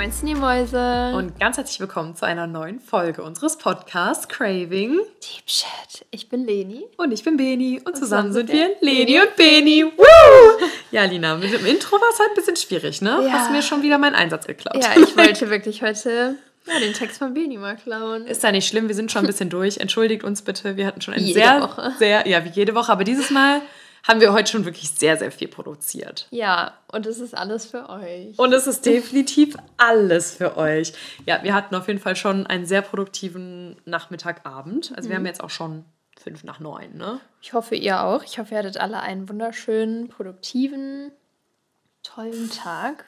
Moin, die Mäuse. Und ganz herzlich willkommen zu einer neuen Folge unseres Podcasts Craving Deep Shit. Ich bin Leni. Und ich bin Beni. Und, und zusammen sind wir Leni und Beni. Woo! Ja, Lina, mit dem Intro war es halt ein bisschen schwierig, ne? Ja. Hast mir schon wieder meinen Einsatz geklaut. Ja, ich wollte wirklich heute ja, den Text von Beni mal klauen. Ist ja nicht schlimm, wir sind schon ein bisschen durch. Entschuldigt uns bitte. Wir hatten schon ein Jede sehr, Woche. sehr, ja, wie jede Woche, aber dieses Mal haben wir heute schon wirklich sehr, sehr viel produziert. Ja, und es ist alles für euch. Und es ist definitiv alles für euch. Ja, wir hatten auf jeden Fall schon einen sehr produktiven Nachmittagabend. Also wir haben jetzt auch schon fünf nach neun, ne? Ich hoffe, ihr auch. Ich hoffe, ihr hattet alle einen wunderschönen, produktiven, tollen Tag.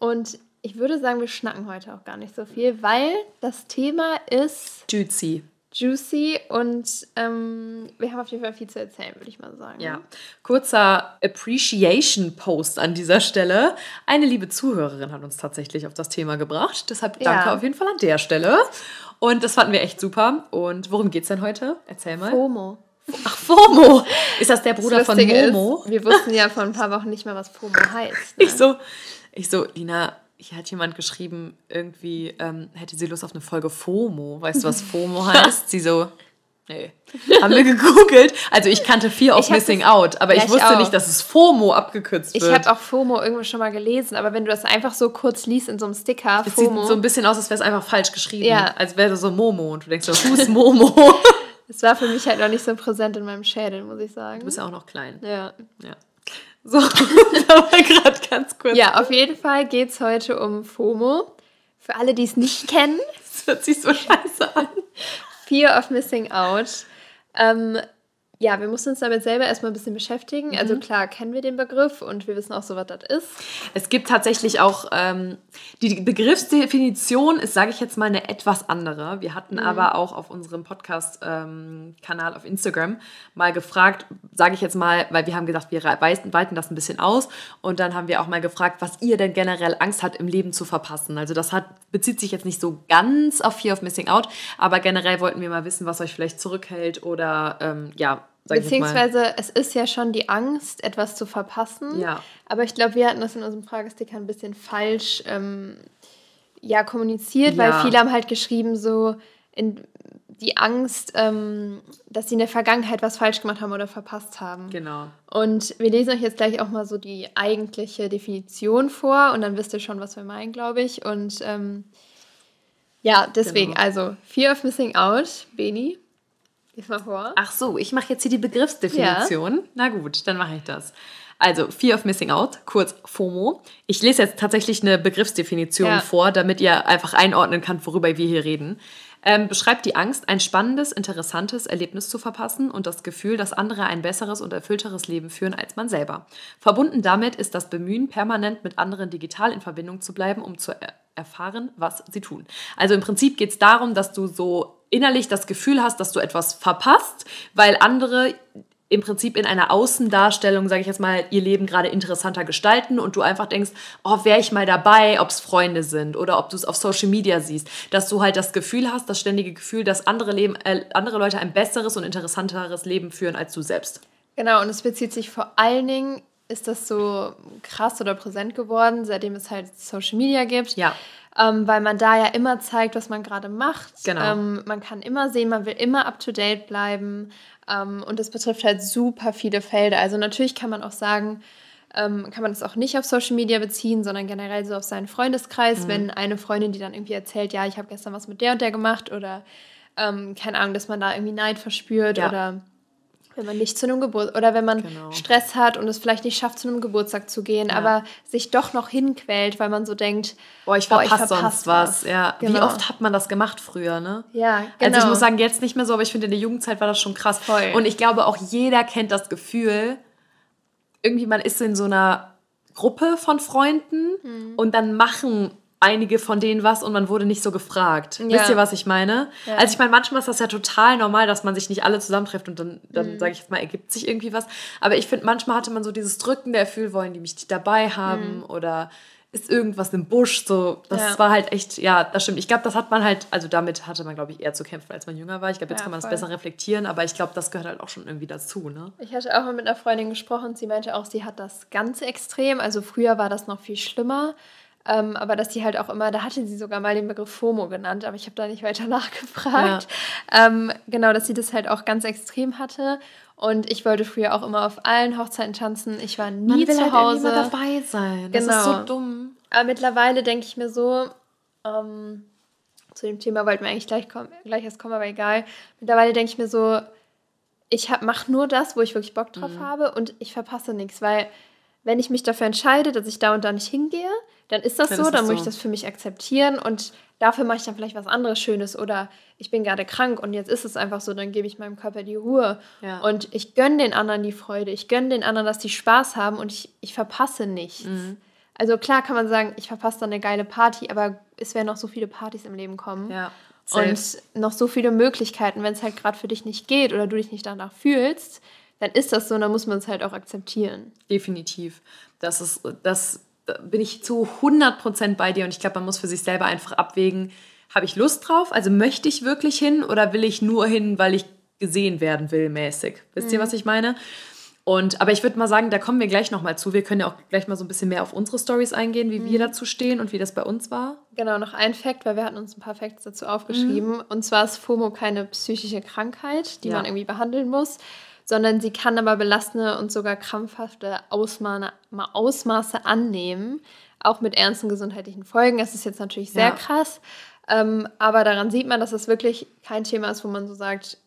Und ich würde sagen, wir schnacken heute auch gar nicht so viel, weil das Thema ist Juicy. Juicy und ähm, wir haben auf jeden Fall viel zu erzählen, würde ich mal sagen. Ja, kurzer Appreciation-Post an dieser Stelle. Eine liebe Zuhörerin hat uns tatsächlich auf das Thema gebracht. Deshalb Ja. danke auf jeden Fall an der Stelle. Und das fanden wir echt super. Und worum geht's denn heute? Erzähl mal. FOMO. Ach, FOMO. Ist das der Bruder Das von Momo? Ist, wir wussten ja vor ein paar Wochen nicht mal, was FOMO heißt. Ne? Ich so, ich so, Lina, hier hat jemand geschrieben, irgendwie ähm, hätte sie Lust auf eine Folge FOMO. Weißt du, was FOMO heißt? Sie so, nee. Haben wir gegoogelt. Also ich kannte Fear of Ich hab Missing das- Out, aber Ja, ich ich wusste auch. nicht, dass es FOMO abgekürzt Ich wird. habe auch FOMO irgendwo schon mal gelesen, aber wenn du das einfach so kurz liest in so einem Sticker, Es sieht FOMO, so ein bisschen aus, als wäre es einfach falsch geschrieben. Ja. Als wäre so Momo und du denkst so, who's Momo? es war für mich halt noch nicht so präsent in meinem Schädel, muss ich sagen. Du bist ja auch noch klein. ja. Ja. So, da war gerade ganz kurz. ja, auf jeden Fall geht es heute um FOMO. Für alle, die es nicht kennen, Das hört sich so scheiße an. Fear of Missing Out. Ähm, ja, wir mussten uns damit selber erstmal ein bisschen beschäftigen. Also Mhm. klar kennen wir den Begriff und wir wissen auch so, was das ist. Es gibt tatsächlich auch, ähm, die Begriffsdefinition ist, sage ich jetzt mal, eine etwas andere. Wir hatten aber auch auf unserem Podcast-Kanal auf Instagram mal gefragt, sage ich jetzt mal, weil wir haben gedacht, wir weiten, weiten das ein bisschen aus und dann haben wir auch mal gefragt, was ihr denn generell Angst hat, im Leben zu verpassen. Also das hat, bezieht sich jetzt nicht so ganz auf Fear of Missing Out, aber generell wollten wir mal wissen, was euch vielleicht zurückhält oder ähm, ja, Beziehungsweise es ist ja schon die Angst, etwas zu verpassen. Ja. Aber ich glaube, wir hatten das in unserem Fragesticker ein bisschen falsch ähm, ja, kommuniziert, weil Ja. viele haben halt geschrieben, so in die Angst, ähm, dass sie in der Vergangenheit was falsch gemacht haben oder verpasst haben. Genau. Und wir lesen euch jetzt gleich auch mal so die eigentliche Definition vor und dann wisst ihr schon, was wir meinen, glaube ich. Und ähm, ja, deswegen, Genau. also Fear of Missing Out, Beni, mal vor. Ach so, ich mache jetzt hier die Begriffsdefinition. Na gut, dann mache ich das. Also, Fear of Missing Out, kurz FOMO. Ich lese jetzt tatsächlich eine Begriffsdefinition Ja. vor, damit ihr einfach einordnen könnt, worüber wir hier reden. Ähm, beschreibt die Angst, ein spannendes, interessantes Erlebnis zu verpassen und das Gefühl, dass andere ein besseres und erfüllteres Leben führen als man selber. Verbunden damit ist das Bemühen, permanent mit anderen digital in Verbindung zu bleiben, um zu erfahren, was sie tun. Also im Prinzip geht es darum, dass du so innerlich das Gefühl hast, dass du etwas verpasst, weil andere im Prinzip in einer Außendarstellung, sage ich jetzt mal, ihr Leben gerade interessanter gestalten und du einfach denkst, oh, wäre ich mal dabei, ob es Freunde sind oder ob du es auf Social Media siehst, dass du halt das Gefühl hast, das ständige Gefühl, dass andere, Leben, äh, andere Leute ein besseres und interessanteres Leben führen als du selbst. Genau, und es bezieht sich vor allen Dingen, ist das so krass oder präsent geworden, seitdem es halt Social Media gibt. Ja. Ähm, weil man da ja immer zeigt, was man gerade macht. Genau. Ähm, man kann immer sehen, man will immer up to date bleiben. Ähm, und das betrifft halt super viele Felder. Also natürlich kann man auch sagen, ähm, kann man das auch nicht auf Social Media beziehen, sondern generell so auf seinen Freundeskreis, Mhm. wenn eine Freundin, die dann irgendwie erzählt, ja, ich habe gestern was mit der und der gemacht oder ähm, keine Ahnung, dass man da irgendwie Neid verspürt Ja. oder wenn man nicht zu einem Geburt oder wenn man Genau. Stress hat und es vielleicht nicht schafft, zu einem Geburtstag zu gehen, aber sich doch noch hinquält, weil man so denkt, Boah, ich verpasse ich verpass sonst was. was. Ja. Wie Genau. oft hat man das gemacht früher, ne? ja, genau. Also ich muss sagen, jetzt nicht mehr so, aber ich finde, in der Jugendzeit war das schon krass. Voll. Und ich glaube, auch jeder kennt das Gefühl, irgendwie man ist in so einer Gruppe von Freunden Mhm. und dann machen einige von denen was und man wurde nicht so gefragt. Ja. Wisst ihr, was ich meine? Ja. Also ich meine, manchmal ist das ja total normal, dass man sich nicht alle zusammentrifft und dann, dann Mhm. sage ich jetzt mal, ergibt sich irgendwie was. Aber ich finde, manchmal hatte man so dieses Drücken der Gefühl, wollen die mich nicht dabei haben oder ist irgendwas im Busch, so, das Mhm. Ja. war halt echt, ja, das stimmt. Ich glaube, das hat man halt, also damit hatte man, glaube ich, eher zu kämpfen, als man jünger war. Ich glaube, jetzt Ja, kann man das voll. besser reflektieren, aber ich glaube, das gehört halt auch schon irgendwie dazu, ne? Ich hatte auch mal mit einer Freundin gesprochen, sie meinte auch, sie hat das ganz extrem. Also früher war das noch viel schlimmer. Ähm, aber dass sie halt auch immer, da hatte sie sogar mal den Begriff FOMO genannt, aber ich habe da nicht weiter nachgefragt. Ja. Ähm, genau, dass sie das halt auch ganz extrem hatte. Und ich wollte früher auch immer auf allen Hochzeiten tanzen. Ich war nie Man will zu Hause. Halt dabei sein. Das genau. ist so dumm. Aber mittlerweile denke ich mir so, ähm, zu dem Thema wollten wir eigentlich gleich, kommen, gleich erst kommen, aber egal. Mittlerweile denke ich mir so, ich mache nur das, wo ich wirklich Bock drauf mhm. habe und ich verpasse nichts, weil wenn ich mich dafür entscheide, dass ich da und da nicht hingehe, dann ist das dann so, ist dann muss so. ich das für mich akzeptieren und dafür mache ich dann vielleicht was anderes Schönes oder ich bin gerade krank und jetzt ist es einfach so, dann gebe ich meinem Körper die Ruhe ja. und ich gönne den anderen die Freude, ich gönne den anderen, dass die Spaß haben und ich, ich verpasse nichts. Mhm. Also klar kann man sagen, ich verpasse dann eine geile Party, aber es werden noch so viele Partys im Leben kommen. Ja. Und noch so viele Möglichkeiten, wenn es halt gerade für dich nicht geht oder du dich nicht danach fühlst, dann ist das so und dann muss man es halt auch akzeptieren. Definitiv. Das ist, das bin ich zu 100% bei dir und ich glaube, man muss für sich selber einfach abwägen, habe ich Lust drauf? Also möchte ich wirklich hin oder will ich nur hin, weil ich gesehen werden will, mäßig? Wisst ihr, mhm. was ich meine? Und, aber ich würde mal sagen, da kommen wir gleich nochmal zu. Wir können ja auch gleich mal so ein bisschen mehr auf unsere Stories eingehen, wie mhm. wir dazu stehen und wie das bei uns war. Genau, noch ein Fakt, weil wir hatten uns ein paar Facts dazu aufgeschrieben. Mhm. Und zwar ist FOMO keine psychische Krankheit, die ja. man irgendwie behandeln muss, sondern sie kann aber belastende und sogar krampfhafte Ausmaße, Ausmaße annehmen, auch mit ernsten gesundheitlichen Folgen. Das ist jetzt natürlich sehr ja. krass, ähm, aber daran sieht man, dass es wirklich kein Thema ist, wo man so sagt,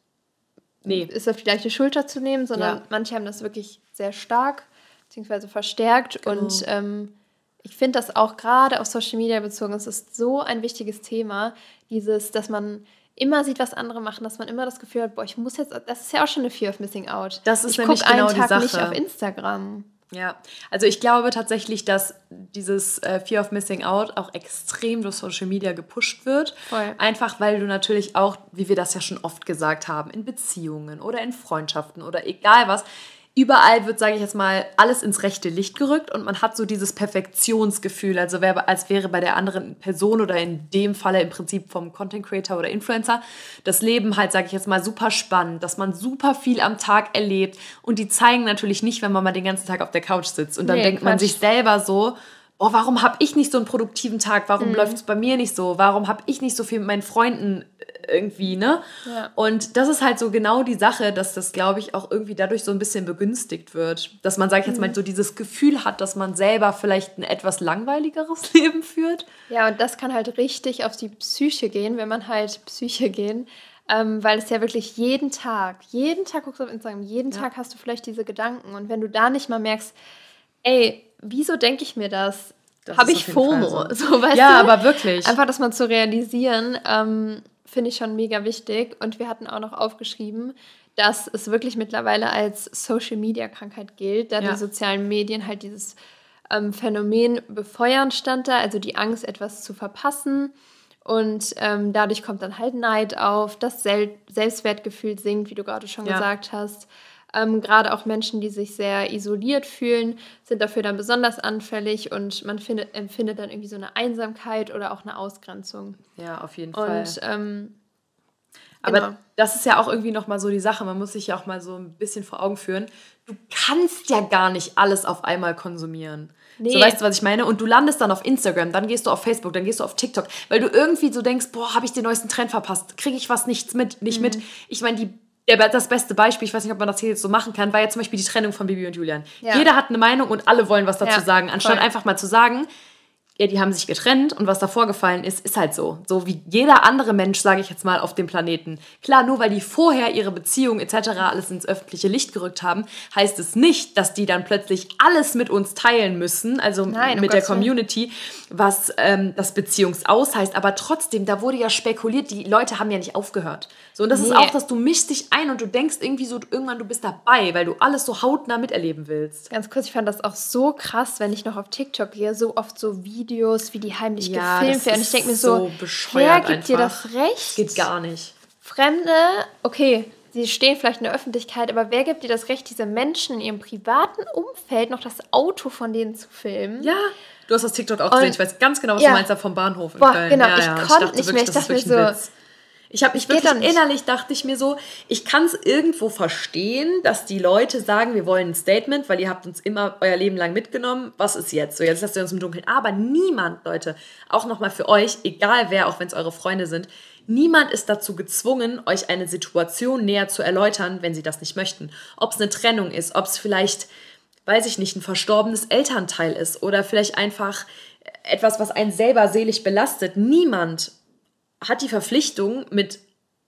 nee. ist auf die leichte Schulter zu nehmen, sondern ja. manche haben das wirklich sehr stark bzw. verstärkt genau. und ähm, ich finde das auch gerade auf Social Media bezogen, es ist so ein wichtiges Thema, dieses, dass man immer sieht, was andere machen, dass man immer das Gefühl hat, boah, ich muss jetzt, das ist ja auch schon eine Fear of Missing Out. Das ist ich nämlich genau einen Tag die Sache. nicht auf Instagram. Ja, also ich glaube tatsächlich, dass dieses äh, Fear of Missing Out auch extrem durch Social Media gepusht wird. Voll. Einfach weil du natürlich auch, wie wir das ja schon oft gesagt haben, in Beziehungen oder in Freundschaften oder egal was, überall wird, sage ich jetzt mal, alles ins rechte Licht gerückt und man hat so dieses Perfektionsgefühl, also wär, als wäre bei der anderen Person oder in dem Falle im Prinzip vom Content Creator oder Influencer das Leben halt, sage ich jetzt mal, super spannend, dass man super viel am Tag erlebt und die zeigen natürlich nicht, wenn man mal den ganzen Tag auf der Couch sitzt und dann nee, denkt Quatsch. man sich selber so, oh, warum habe ich nicht so einen produktiven Tag? Warum mhm. läuft es bei mir nicht so? Warum habe ich nicht so viel mit meinen Freunden irgendwie, ne? Ja. Und das ist halt so genau die Sache, dass das, glaube ich, auch irgendwie dadurch so ein bisschen begünstigt wird. Dass man, sag ich jetzt mal, mhm. so dieses Gefühl hat, dass man selber vielleicht ein etwas langweiligeres Leben führt. Ja, und das kann halt richtig auf die Psyche gehen, wenn man halt Psyche gehen. Ähm, weil es ja wirklich jeden Tag, jeden Tag guckst du auf Instagram, jeden ja. Tag hast du vielleicht diese Gedanken. Und wenn du da nicht mal merkst, ey, wieso denke ich mir das? Habe ich FOMO? So. so. ja, du? aber wirklich. Einfach das mal zu realisieren, ähm, finde ich schon mega wichtig. Und wir hatten auch noch aufgeschrieben, dass es wirklich mittlerweile als Social-Media-Krankheit gilt, da ja. die sozialen Medien halt dieses ähm, Phänomen befeuern stand da, also die Angst, etwas zu verpassen. Und ähm, dadurch kommt dann halt Neid auf, das Sel Selbstwertgefühl sinkt, wie du gerade schon ja. gesagt hast. Ähm, Gerade auch Menschen, die sich sehr isoliert fühlen, sind dafür dann besonders anfällig und man findet, empfindet dann irgendwie so eine Einsamkeit oder auch eine Ausgrenzung. Ja, auf jeden Fall. Und ähm, aber genau. das ist ja auch irgendwie nochmal so die Sache. Man muss sich ja auch mal so ein bisschen vor Augen führen. Du kannst ja gar nicht alles auf einmal konsumieren. Nee. So weißt du, was ich meine? Und du landest dann auf Instagram, dann gehst du auf Facebook, dann gehst du auf TikTok, weil du irgendwie so denkst, boah, habe ich den neuesten Trend verpasst? Kriege ich was nichts mit, nicht mhm. mit? Ich meine, die ja, das beste Beispiel, ich weiß nicht, ob man das hier jetzt so machen kann, war ja zum Beispiel die Trennung von Bibi und Julian. Ja. Jeder hat eine Meinung und alle wollen was dazu ja, sagen, anstatt voll. einfach mal zu sagen, ja, die haben sich getrennt und was da vorgefallen ist, ist halt so. So wie jeder andere Mensch, sage ich jetzt mal, auf dem Planeten. Klar, nur weil die vorher ihre Beziehung etc. alles ins öffentliche Licht gerückt haben, heißt es nicht, dass die dann plötzlich alles mit uns teilen müssen, also Nein, mit der Community, was ähm, das Beziehungsaus heißt. Aber trotzdem, da wurde ja spekuliert, die Leute haben ja nicht aufgehört. So, und das nee. ist auch, dass du mischst dich ein und du denkst irgendwie so, irgendwann du bist dabei, weil du alles so hautnah miterleben willst. Ganz kurz, ich fand das auch so krass, wenn ich noch auf TikTok gehe, so oft so Videos Videos, wie die heimlich ja, gefilmt werden. Und ich denke mir so, so wer gibt einfach. dir das Recht? Das geht gar nicht. Fremde, okay, sie stehen vielleicht in der Öffentlichkeit, aber wer gibt dir das Recht, diese Menschen in ihrem privaten Umfeld noch das Auto von denen zu filmen? Ja. Du hast das TikTok auch gesehen. Ich weiß ganz genau, was ja. du meinst da vom Bahnhof in Boah, Köln. Genau, ja, ich ja. konnte nicht mehr. Ich dachte mir so, Ich habe mich wirklich innerlich dachte ich mir so, ich kann es irgendwo verstehen, dass die Leute sagen, wir wollen ein Statement, weil ihr habt uns immer euer Leben lang mitgenommen. Was ist jetzt? So, jetzt lasst ihr uns im Dunkeln. Aber niemand, Leute, auch nochmal für euch, egal wer, auch wenn es eure Freunde sind, Niemand ist dazu gezwungen, euch eine Situation näher zu erläutern, wenn sie das nicht möchten. Ob es eine Trennung ist, ob es vielleicht, weiß ich nicht, ein verstorbenes Elternteil ist oder vielleicht einfach etwas, was einen selber seelisch belastet. Niemand hat die Verpflichtung, mit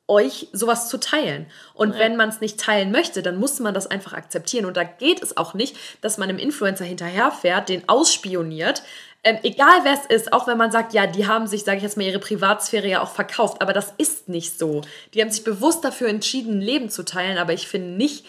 euch sowas zu teilen. Und ja. wenn man es nicht teilen möchte, dann muss man das einfach akzeptieren. Und da geht es auch nicht, dass man einem Influencer hinterherfährt, den ausspioniert. Ähm, egal wer es ist, auch wenn man sagt, ja, die haben sich, sage ich jetzt mal, ihre Privatsphäre ja auch verkauft, aber das ist nicht so. Die haben sich bewusst dafür entschieden, ein Leben zu teilen, aber ich finde nicht,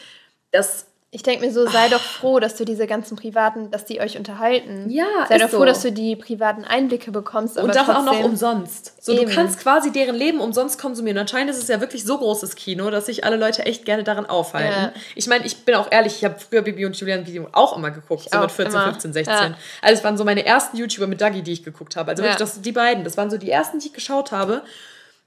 dass ich denke mir so, sei doch froh, dass du diese ganzen privaten, dass die euch unterhalten. Ja, Sei doch froh, so. dass du die privaten Einblicke bekommst. und das auch noch umsonst. So, du kannst quasi deren Leben umsonst konsumieren. anscheinend ist es ja wirklich so großes Kino, dass sich alle Leute echt gerne daran aufhalten. Ja. Ich meine, ich bin auch ehrlich, ich habe früher Bibi und Julian Video auch immer geguckt, ich so mit 14, immer. 15, 16. Ja. Also es waren so meine ersten YouTuber mit Dougie, die ich geguckt habe. Also wirklich, das, die beiden, das waren so die ersten, die ich geschaut habe.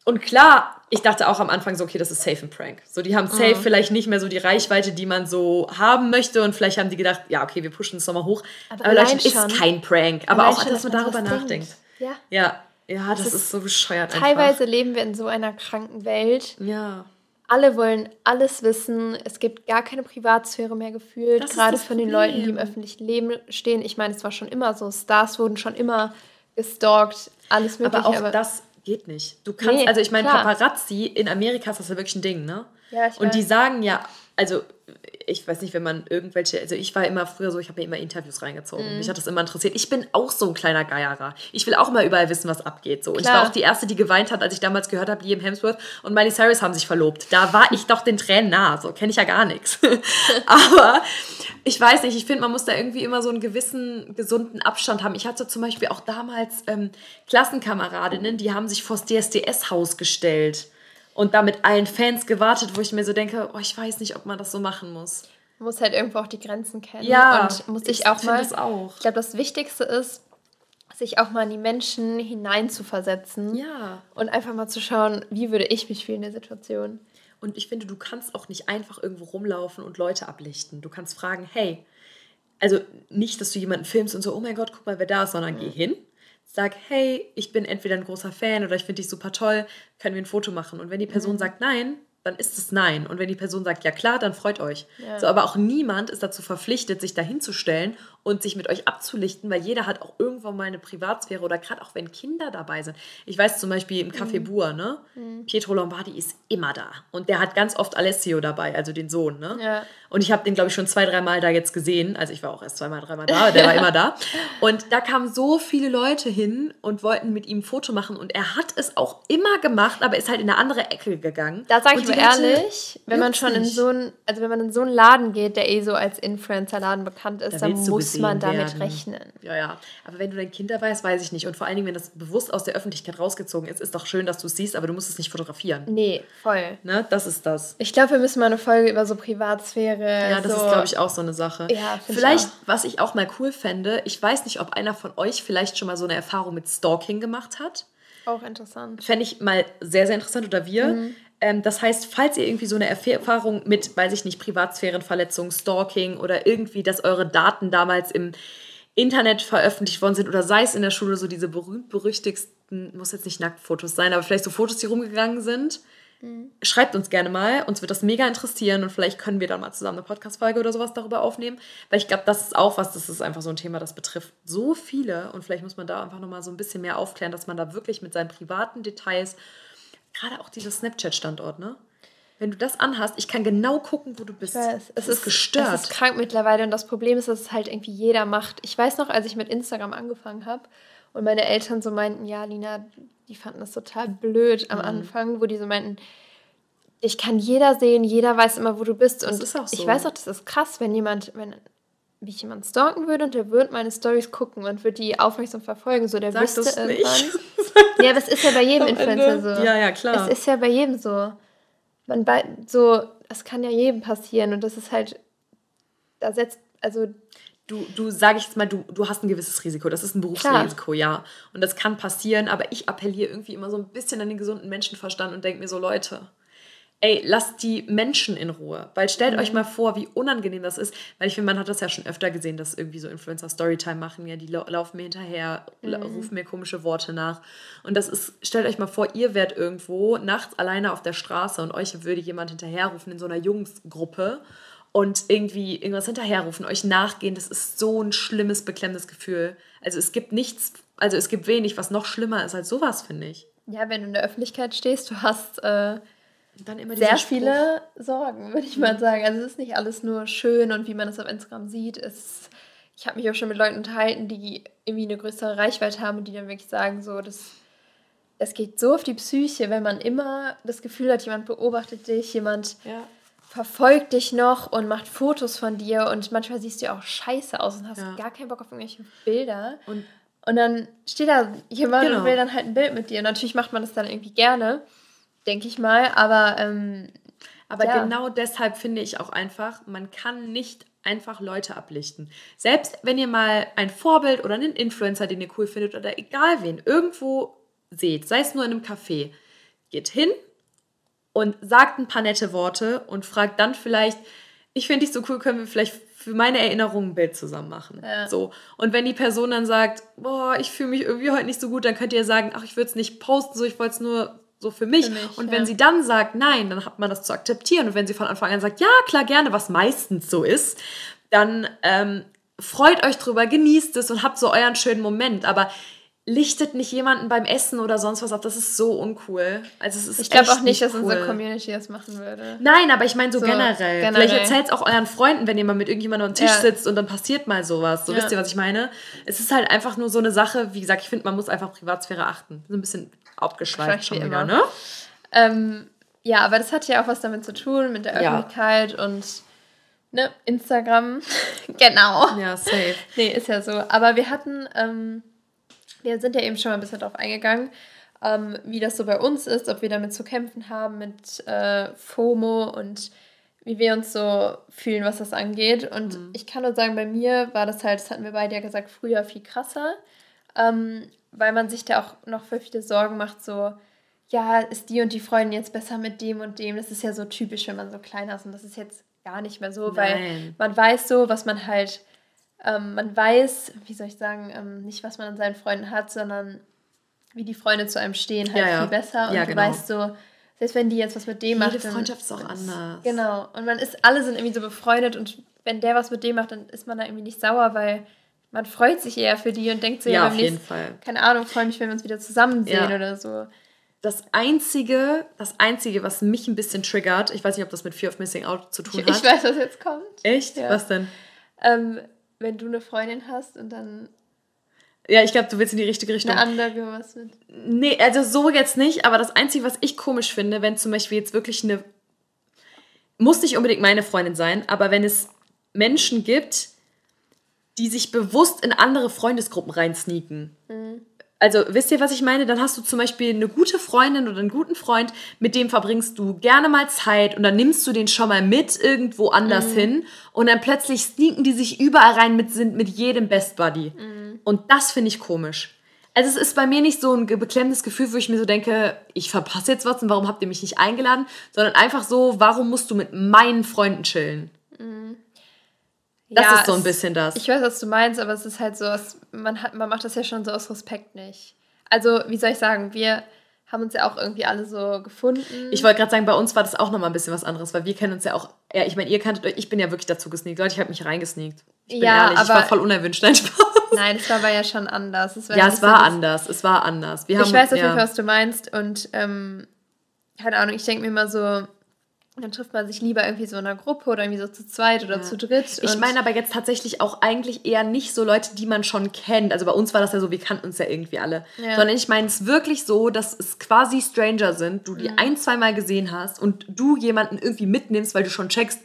Und klar, ich dachte auch am Anfang so, okay, das ist safe ein Prank. So, die haben safe mhm. vielleicht nicht mehr so die Reichweite, die man so haben möchte. Und vielleicht haben die gedacht, ja, okay, wir pushen es nochmal hoch. Aber, Aber Leute, ist kein Prank. Aber auch, schon, dass man darüber nachdenkt. Ja. Ja, ja das, das ist, so bescheuert. Teilweise einfach. leben wir in so einer kranken Welt. Ja. Alle wollen alles wissen. Es gibt gar keine Privatsphäre mehr gefühlt. Das gerade von den Leuten, die im öffentlichen Leben stehen. Ich meine, es war schon immer so. Stars wurden schon immer gestalkt. Alles mögliche. Aber auch aber das geht nicht. Du kannst, nee, also ich meine, Paparazzi in Amerika ist das ja wirklich ein Ding, ne? Ja, ich Und weiß. die sagen ja, also ich weiß nicht, wenn man irgendwelche, also ich war immer früher so, ich habe mir immer Interviews reingezogen. Mhm. Mich hat das immer interessiert. Ich bin auch so ein kleiner Geierer. Ich will auch mal überall wissen, was abgeht. So. Und ich war auch die Erste, die geweint hat, als ich damals gehört habe, Liam Hemsworth und Miley Cyrus haben sich verlobt. Da war ich doch den Tränen nah. So kenne ich ja gar nichts. Aber ich weiß nicht, ich finde, man muss da irgendwie immer so einen gewissen gesunden Abstand haben. Ich hatte zum Beispiel auch damals ähm, Klassenkameradinnen, die haben sich vors DSDS-Haus gestellt und da mit allen Fans gewartet, wo ich mir so denke, oh, ich weiß nicht, ob man das so machen muss. Man muss halt irgendwo auch die Grenzen kennen. Ja, und muss ich, ich auch mal. Das auch. Ich glaube, das Wichtigste ist, sich auch mal in die Menschen hineinzuversetzen. Ja. Und einfach mal zu schauen, wie würde ich mich fühlen in der Situation. Und ich finde, du kannst auch nicht einfach irgendwo rumlaufen und Leute ablichten. Du kannst fragen, hey, also nicht, dass du jemanden filmst und so, oh mein Gott, guck mal, wer da ist, sondern mhm. geh hin, sag, hey, ich bin entweder ein großer Fan oder ich finde dich super toll, können wir ein Foto machen? Und wenn die Person mhm. sagt nein, dann ist es nein. Und wenn die Person sagt ja klar, dann freut euch. Ja. So, aber auch niemand ist dazu verpflichtet, sich dahinzustellen und sich mit euch abzulichten, weil jeder hat auch irgendwann mal eine Privatsphäre oder gerade auch wenn Kinder dabei sind. Ich weiß zum Beispiel im Café mhm. Bua, ne? Mhm. Pietro Lombardi ist immer da. Und der hat ganz oft Alessio dabei, also den Sohn, ne? Ja. Und ich habe den, glaube ich, schon zwei, dreimal da jetzt gesehen. Also ich war auch erst zweimal, dreimal da, der war immer da. Und da kamen so viele Leute hin und wollten mit ihm ein Foto machen. Und er hat es auch immer gemacht, aber ist halt in eine andere Ecke gegangen. Da sage ich mir ehrlich, wenn man schon in so einen, also wenn man in so einen Laden geht, der eh so als Influencer-Laden bekannt ist, da dann muss man damit werden. rechnen. Ja, ja. Aber wenn du dein Kind dabei hast, weiß ich nicht. Und vor allen Dingen, wenn das bewusst aus der Öffentlichkeit rausgezogen ist, ist doch schön, dass du es siehst, aber du musst es nicht fotografieren. Nee, voll. Ne? Das ist das. Ich glaube, wir müssen mal eine Folge über so Privatsphäre. Ja, das so. ist, glaube ich, auch so eine Sache. Ja, vielleicht, ich was ich auch mal cool fände, ich weiß nicht, ob einer von euch vielleicht schon mal so eine Erfahrung mit Stalking gemacht hat. Auch interessant. Fände ich mal sehr, sehr interessant oder wir. Mhm. Ähm, das heißt, falls ihr irgendwie so eine Erfahrung mit, weiß ich nicht, Privatsphärenverletzung, Stalking oder irgendwie, dass eure Daten damals im Internet veröffentlicht worden sind oder sei es in der Schule so diese berühmt-berüchtigsten, muss jetzt nicht Nacktfotos sein, aber vielleicht so Fotos, die rumgegangen sind. Mhm. Schreibt uns gerne mal, uns wird das mega interessieren und vielleicht können wir dann mal zusammen eine Podcast-Folge oder sowas darüber aufnehmen, weil ich glaube, das ist auch was, das ist einfach so ein Thema, das betrifft so viele und vielleicht muss man da einfach nochmal so ein bisschen mehr aufklären, dass man da wirklich mit seinen privaten Details Gerade auch dieser Snapchat-Standort, ne? Wenn du das anhast, ich kann genau gucken, wo du bist. Weiß, es ist gestört. Es ist krank mittlerweile und das Problem ist, dass es halt irgendwie jeder macht. Ich weiß noch, als ich mit Instagram angefangen habe und meine Eltern so meinten, ja, Lina, die fanden das total blöd am mhm. Anfang, wo die so meinten, ich kann jeder sehen, jeder weiß immer, wo du bist. Und das ist auch so. ich weiß auch, das ist krass, wenn jemand, wenn mich jemand stalken würde und der würde meine Stories gucken und würde die aufmerksam verfolgen, so der Sag wüsste irgendwann. ja, aber es ist ja bei jedem Influencer so. Ja, ja, klar. Es ist ja bei jedem so. Man bei, so, es kann ja jedem passieren und das ist halt, da setzt, also du, du sage ich jetzt mal, du, du hast ein gewisses Risiko. Das ist ein Berufsrisiko, ja. Und das kann passieren, aber ich appelliere irgendwie immer so ein bisschen an den gesunden Menschenverstand und denke mir so, Leute, ey, lasst die Menschen in Ruhe. Weil stellt mhm. euch mal vor, wie unangenehm das ist. Weil ich finde, man hat das ja schon öfter gesehen, dass irgendwie so Influencer Storytime machen. Ja, die laufen mir hinterher, mhm. rufen mir komische Worte nach. Und das ist, stellt euch mal vor, ihr wärt irgendwo nachts alleine auf der Straße und euch würde jemand hinterherrufen in so einer Jungsgruppe und irgendwie irgendwas hinterherrufen, euch nachgehen. Das ist so ein schlimmes, beklemmendes Gefühl. Also es gibt nichts, also es gibt wenig, was noch schlimmer ist als sowas, finde ich. Ja, wenn du in der Öffentlichkeit stehst, du hast äh, sehr viele Sorgen, würde ich mal sagen. Also es ist nicht alles nur schön und wie man es auf Instagram sieht. Es, ich habe mich auch schon mit Leuten unterhalten, die irgendwie eine größere Reichweite haben und die dann wirklich sagen, so, das, es geht so auf die Psyche, wenn man immer das Gefühl hat, jemand beobachtet dich, jemand ja. verfolgt dich noch und macht Fotos von dir und manchmal siehst du ja auch scheiße aus und hast ja. gar keinen Bock auf irgendwelche Bilder. Und, und dann steht da jemand genau. und will dann halt ein Bild mit dir. Und natürlich macht man das dann irgendwie gerne denke ich mal. Aber, ähm, aber ja. genau deshalb finde ich auch einfach, man kann nicht einfach Leute ablichten. Selbst wenn ihr mal ein Vorbild oder einen Influencer, den ihr cool findet oder egal wen, irgendwo seht, sei es nur in einem Café, geht hin und sagt ein paar nette Worte und fragt dann vielleicht, ich finde dich so cool, können wir vielleicht für meine Erinnerung ein Bild zusammen machen. Ja. So. Und wenn die Person dann sagt, boah, ich fühle mich irgendwie heute nicht so gut, dann könnt ihr sagen, ach, ich würde es nicht posten, so ich wollte es nur so für mich. Für mich und wenn ja. sie dann sagt, nein, dann hat man das zu akzeptieren. Und wenn sie von Anfang an sagt, ja, klar, gerne, was meistens so ist, dann ähm, freut euch drüber, genießt es und habt so euren schönen Moment. Aber lichtet nicht jemanden beim Essen oder sonst was auf. Das ist so uncool. Also es ist ich glaube auch nicht, dass cool. unsere Community das machen würde. Nein, aber ich meine so, so generell. generell. Vielleicht erzählt es auch euren Freunden, wenn ihr mal mit irgendjemandem am Tisch ja. sitzt und dann passiert mal sowas. So ja. wisst ihr, was ich meine? Es ist halt einfach nur so eine Sache, wie gesagt, ich finde, man muss einfach Privatsphäre achten. So ein bisschen abgeschweift schon wieder, ne? Ähm, ja, aber das hat ja auch was damit zu tun, mit der Öffentlichkeit ja. und ne, Instagram. genau. Ja, safe. Nee, ist ja so. Aber wir hatten, ähm, wir sind ja eben schon mal ein bisschen drauf eingegangen, ähm, wie das so bei uns ist, ob wir damit zu kämpfen haben mit äh, FOMO und wie wir uns so fühlen, was das angeht. Und mhm. ich kann nur sagen, bei mir war das halt, das hatten wir beide ja gesagt, früher viel krasser. Ähm, weil man sich da auch noch für viele Sorgen macht, so, ja, ist die und die Freundin jetzt besser mit dem und dem? Das ist ja so typisch, wenn man so klein ist und das ist jetzt gar nicht mehr so, Nein. weil man weiß so, was man halt, ähm, man weiß, wie soll ich sagen, ähm, nicht, was man an seinen Freunden hat, sondern wie die Freunde zu einem stehen, halt ja, ja. viel besser. Und ja, genau. du weißt so, selbst wenn die jetzt was mit dem Jede macht. Jede Freundschaft ist auch anders. Genau. Und man ist, alle sind irgendwie so befreundet und wenn der was mit dem macht, dann ist man da irgendwie nicht sauer, weil man freut sich eher für die und denkt so, ja, ja auf jeden Fall. Keine Ahnung, freue mich, wenn wir uns wieder zusammen sehen ja. oder so. Das einzige, das einzige, was mich ein bisschen triggert, ich weiß nicht, ob das mit Fear of Missing Out zu tun ich, hat. Ich weiß, was jetzt kommt. Echt? Ja. Was denn? Ähm, wenn du eine Freundin hast und dann ja, ich glaube, du willst in die richtige Richtung. Eine andere was mit. Nee, also so jetzt nicht, aber das Einzige, was ich komisch finde, wenn zum Beispiel jetzt wirklich eine. Muss nicht unbedingt meine Freundin sein, aber wenn es Menschen gibt, die sich bewusst in andere Freundesgruppen reinsneaken. Mhm. Also, wisst ihr, was ich meine? Dann hast du zum Beispiel eine gute Freundin oder einen guten Freund, mit dem verbringst du gerne mal Zeit und dann nimmst du den schon mal mit irgendwo anders mhm. hin und dann plötzlich sneaken die sich überall rein mit, sind mit jedem Best Buddy. Mhm. Und das finde ich komisch. Also, es ist bei mir nicht so ein beklemmendes Gefühl, wo ich mir so denke, ich verpasse jetzt was und warum habt ihr mich nicht eingeladen, sondern einfach so, warum musst du mit meinen Freunden chillen? Das ja, ist so ein bisschen das. Ich weiß, was du meinst, aber es ist halt so, man, hat, man macht das ja schon so aus Respekt nicht. Also, wie soll ich sagen, wir haben uns ja auch irgendwie alle so gefunden. Ich wollte gerade sagen, bei uns war das auch nochmal ein bisschen was anderes, weil wir kennen uns ja auch, ja, ich meine, ihr kanntet euch, ich bin ja wirklich dazu gesneakt. Leute, ich habe mich reingesneakt. Ich bin ja, ehrlich, aber, ich war voll unerwünscht, nein, Spaß. Nein, es war aber ja schon anders. Es ja, es war anders, es war anders. Wir ich haben, weiß auf jeden Fall, was du meinst und, ähm, keine Ahnung, ich denke mir immer so, dann trifft man sich lieber irgendwie so in einer Gruppe oder irgendwie so zu zweit oder ja. zu dritt. Ich meine aber jetzt tatsächlich auch eigentlich eher nicht so Leute, die man schon kennt. Also bei uns war das ja so, wir kannten uns ja irgendwie alle. Ja. Sondern ich meine es wirklich so, dass es quasi Stranger sind, du die mhm. ein, zweimal gesehen hast und du jemanden irgendwie mitnimmst, weil du schon checkst,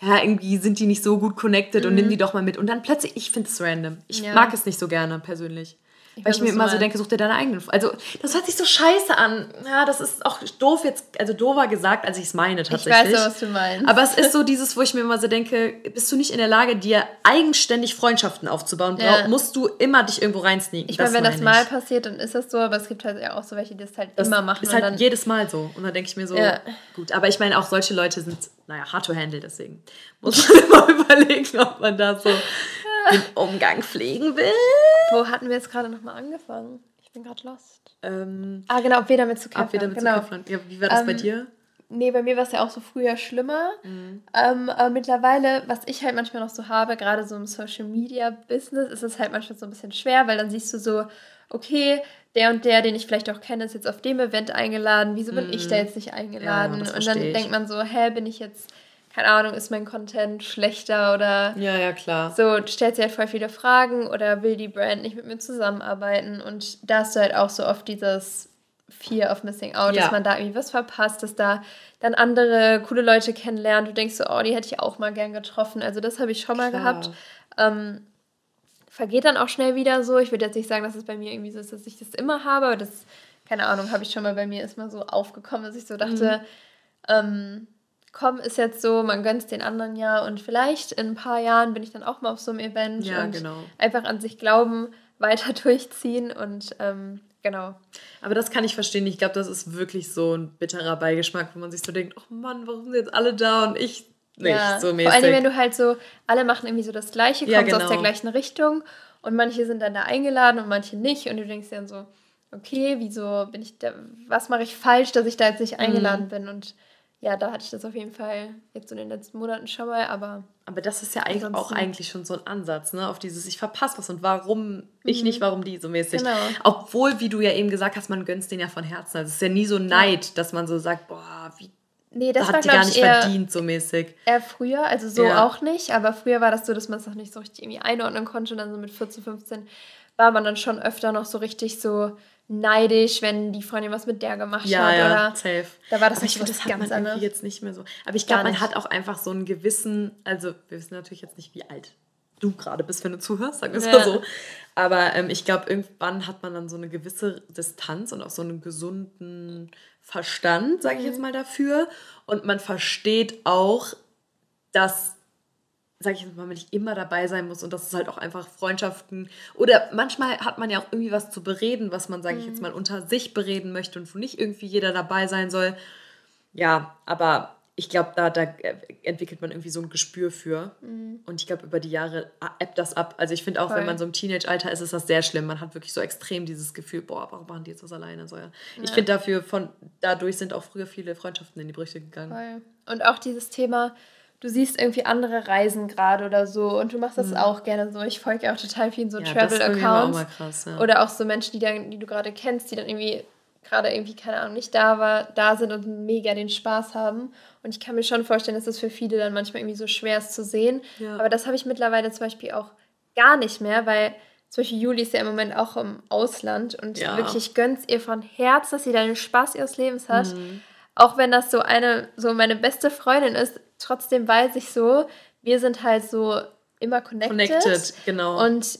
ja, irgendwie sind die nicht so gut connected mhm. und nimm die doch mal mit. Und dann plötzlich, ich finde es random. Ich ja. mag es nicht so gerne, persönlich. Ich Weil ich mir immer so denke, such dir deine eigenen. Also, das hört sich so scheiße an. Ja, das ist auch doof jetzt, also doofer gesagt, als ich es meine tatsächlich. Ich weiß, was du meinst. Aber es ist so dieses, wo ich mir immer so denke, bist du nicht in der Lage, dir eigenständig Freundschaften aufzubauen? Ja. Musst du immer dich irgendwo reinsneaken. Ich meine, wenn das mal passiert, dann ist das so, aber es gibt halt ja auch so welche, die das halt das immer machen. Ist halt dann jedes Mal so. Und dann denke ich mir so, ja. gut. Aber ich meine, auch solche Leute sind, naja, hard to handle, deswegen muss man immer überlegen, ob man da so den Umgang pflegen will. Wo hatten wir jetzt gerade nochmal angefangen? Ich bin gerade lost. Ähm, ah, genau, ob wir damit zu kämpfen Ob wir damit genau. zu kämpfen ja, Wie war das ähm, bei dir? Nee, bei mir war es ja auch so früher schlimmer. Mhm. Ähm, aber mittlerweile, was ich halt manchmal noch so habe, gerade so im Social Media Business, ist es halt manchmal so ein bisschen schwer, weil dann siehst du so, okay, der und der, den ich vielleicht auch kenne, ist jetzt auf dem Event eingeladen. Wieso bin mhm. ich da jetzt nicht eingeladen? Ja, und dann denkt man so, hä, bin ich jetzt keine Ahnung, ist mein Content schlechter oder. Ja, ja, klar. So, stellt sie halt voll viele Fragen oder will die Brand nicht mit mir zusammenarbeiten. Und da hast du halt auch so oft dieses Fear of Missing Out, ja. dass man da irgendwie was verpasst, dass da dann andere coole Leute kennenlernt. Du denkst so, oh, die hätte ich auch mal gern getroffen. Also, das habe ich schon mal klar. gehabt. Ähm, vergeht dann auch schnell wieder so. Ich würde jetzt nicht sagen, dass es bei mir irgendwie so ist, dass ich das immer habe, aber das, keine Ahnung, habe ich schon mal bei mir ist mal so aufgekommen, dass ich so dachte, mhm. ähm, komm, ist jetzt so, man gönnt es den anderen ja und vielleicht in ein paar Jahren bin ich dann auch mal auf so einem Event ja, und genau. einfach an sich glauben, weiter durchziehen und ähm, genau. Aber das kann ich verstehen. Ich glaube, das ist wirklich so ein bitterer Beigeschmack, wo man sich so denkt, oh Mann, warum sind jetzt alle da und ich nicht ja, so mäßig. Vor allem, wenn du halt so, alle machen irgendwie so das Gleiche, kommst ja, genau. aus der gleichen Richtung und manche sind dann da eingeladen und manche nicht und du denkst dir dann so, okay, wieso bin ich da, was mache ich falsch, dass ich da jetzt nicht mhm. eingeladen mhm. bin und ja, da hatte ich das auf jeden Fall jetzt in den letzten Monaten schon mal, aber. Aber das ist ja eigentlich auch eigentlich schon so ein Ansatz, ne? Auf dieses, ich verpasse was und warum mhm. ich nicht, warum die so mäßig. Genau. Obwohl, wie du ja eben gesagt hast, man gönnt den ja von Herzen. Also es ist ja nie so Neid, ja. dass man so sagt, boah, wie. Nee, das hat die gar nicht verdient, so mäßig. Eher früher, also so ja. auch nicht, aber früher war das so, dass man es noch nicht so richtig irgendwie einordnen konnte. Und dann so mit 14, 15 war man dann schon öfter noch so richtig so neidisch, wenn die Freundin was mit der gemacht ja, hat. Ja, oder safe. Da war das Aber ich finde, das hat man irgendwie jetzt nicht mehr so. Aber ich glaube, man hat auch einfach so einen gewissen, also wir wissen natürlich jetzt nicht, wie alt du gerade bist, wenn du zuhörst, sagen wir es ja. mal so. Aber ähm, ich glaube, irgendwann hat man dann so eine gewisse Distanz und auch so einen gesunden Verstand, sage ich jetzt mhm. mal dafür. Und man versteht auch, dass sage ich jetzt mal, nicht immer dabei sein muss und dass es halt auch einfach Freundschaften oder manchmal hat man ja auch irgendwie was zu bereden, was man, sage ich jetzt mhm. mal, unter sich bereden möchte und wo nicht irgendwie jeder dabei sein soll. Ja, aber ich glaube, da, da entwickelt man irgendwie so ein Gespür für. Mhm. Und ich glaube, über die Jahre ebbt das ab. Also ich finde auch, Voll. wenn man so im Teenage-Alter ist, ist das sehr schlimm. Man hat wirklich so extrem dieses Gefühl, boah, warum machen die jetzt was alleine? So, ja. Ja. Ich finde dafür, von dadurch sind auch früher viele Freundschaften in die Brüche gegangen. Voll. Und auch dieses Thema, du siehst irgendwie andere Reisen gerade oder so und du machst das mhm. auch gerne so. Ich folge auch total vielen so ja, Travel-Accounts. Ja. Oder auch so Menschen, die, dann, die du gerade kennst, die dann irgendwie gerade irgendwie, keine Ahnung, nicht da war, da sind und mega den Spaß haben. Und ich kann mir schon vorstellen, dass das für viele dann manchmal irgendwie so schwer ist zu sehen. Ja. Aber das habe ich mittlerweile zum Beispiel auch gar nicht mehr, weil zum Beispiel Juli ist ja im Moment auch im Ausland und ja. wirklich gönnt ihr von Herz, dass sie da den Spaß ihres Lebens hat. Mhm. Auch wenn das so eine, so meine beste Freundin ist, trotzdem weiß ich so, wir sind halt so immer connected. Connected, genau. Und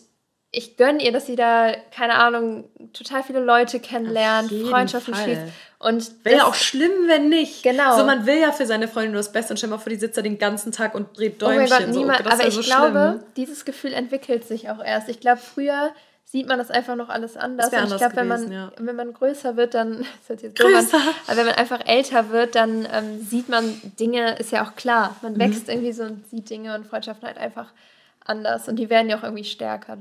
ich gönne ihr, dass sie da, keine Ahnung, total viele Leute kennenlernt, Freundschaften schließt. Und wäre ja auch schlimm, wenn nicht. Genau. So, man will ja für seine Freundin nur das Beste und stell mal vor, die sitzt da den ganzen Tag und dreht Däumchen. Oh mein Gott, niemand, so. aber ich so glaube, schlimm. dieses Gefühl entwickelt sich auch erst. Ich glaube, früher sieht man das einfach noch alles anders. Und ich glaube, wenn man, ja. wenn man größer wird, dann, größer. Man, aber wenn man einfach älter wird, dann ähm, sieht man Dinge, ist ja auch klar. Man mhm. wächst irgendwie so und sieht Dinge und Freundschaften halt einfach anders. Und die werden ja auch irgendwie stärker,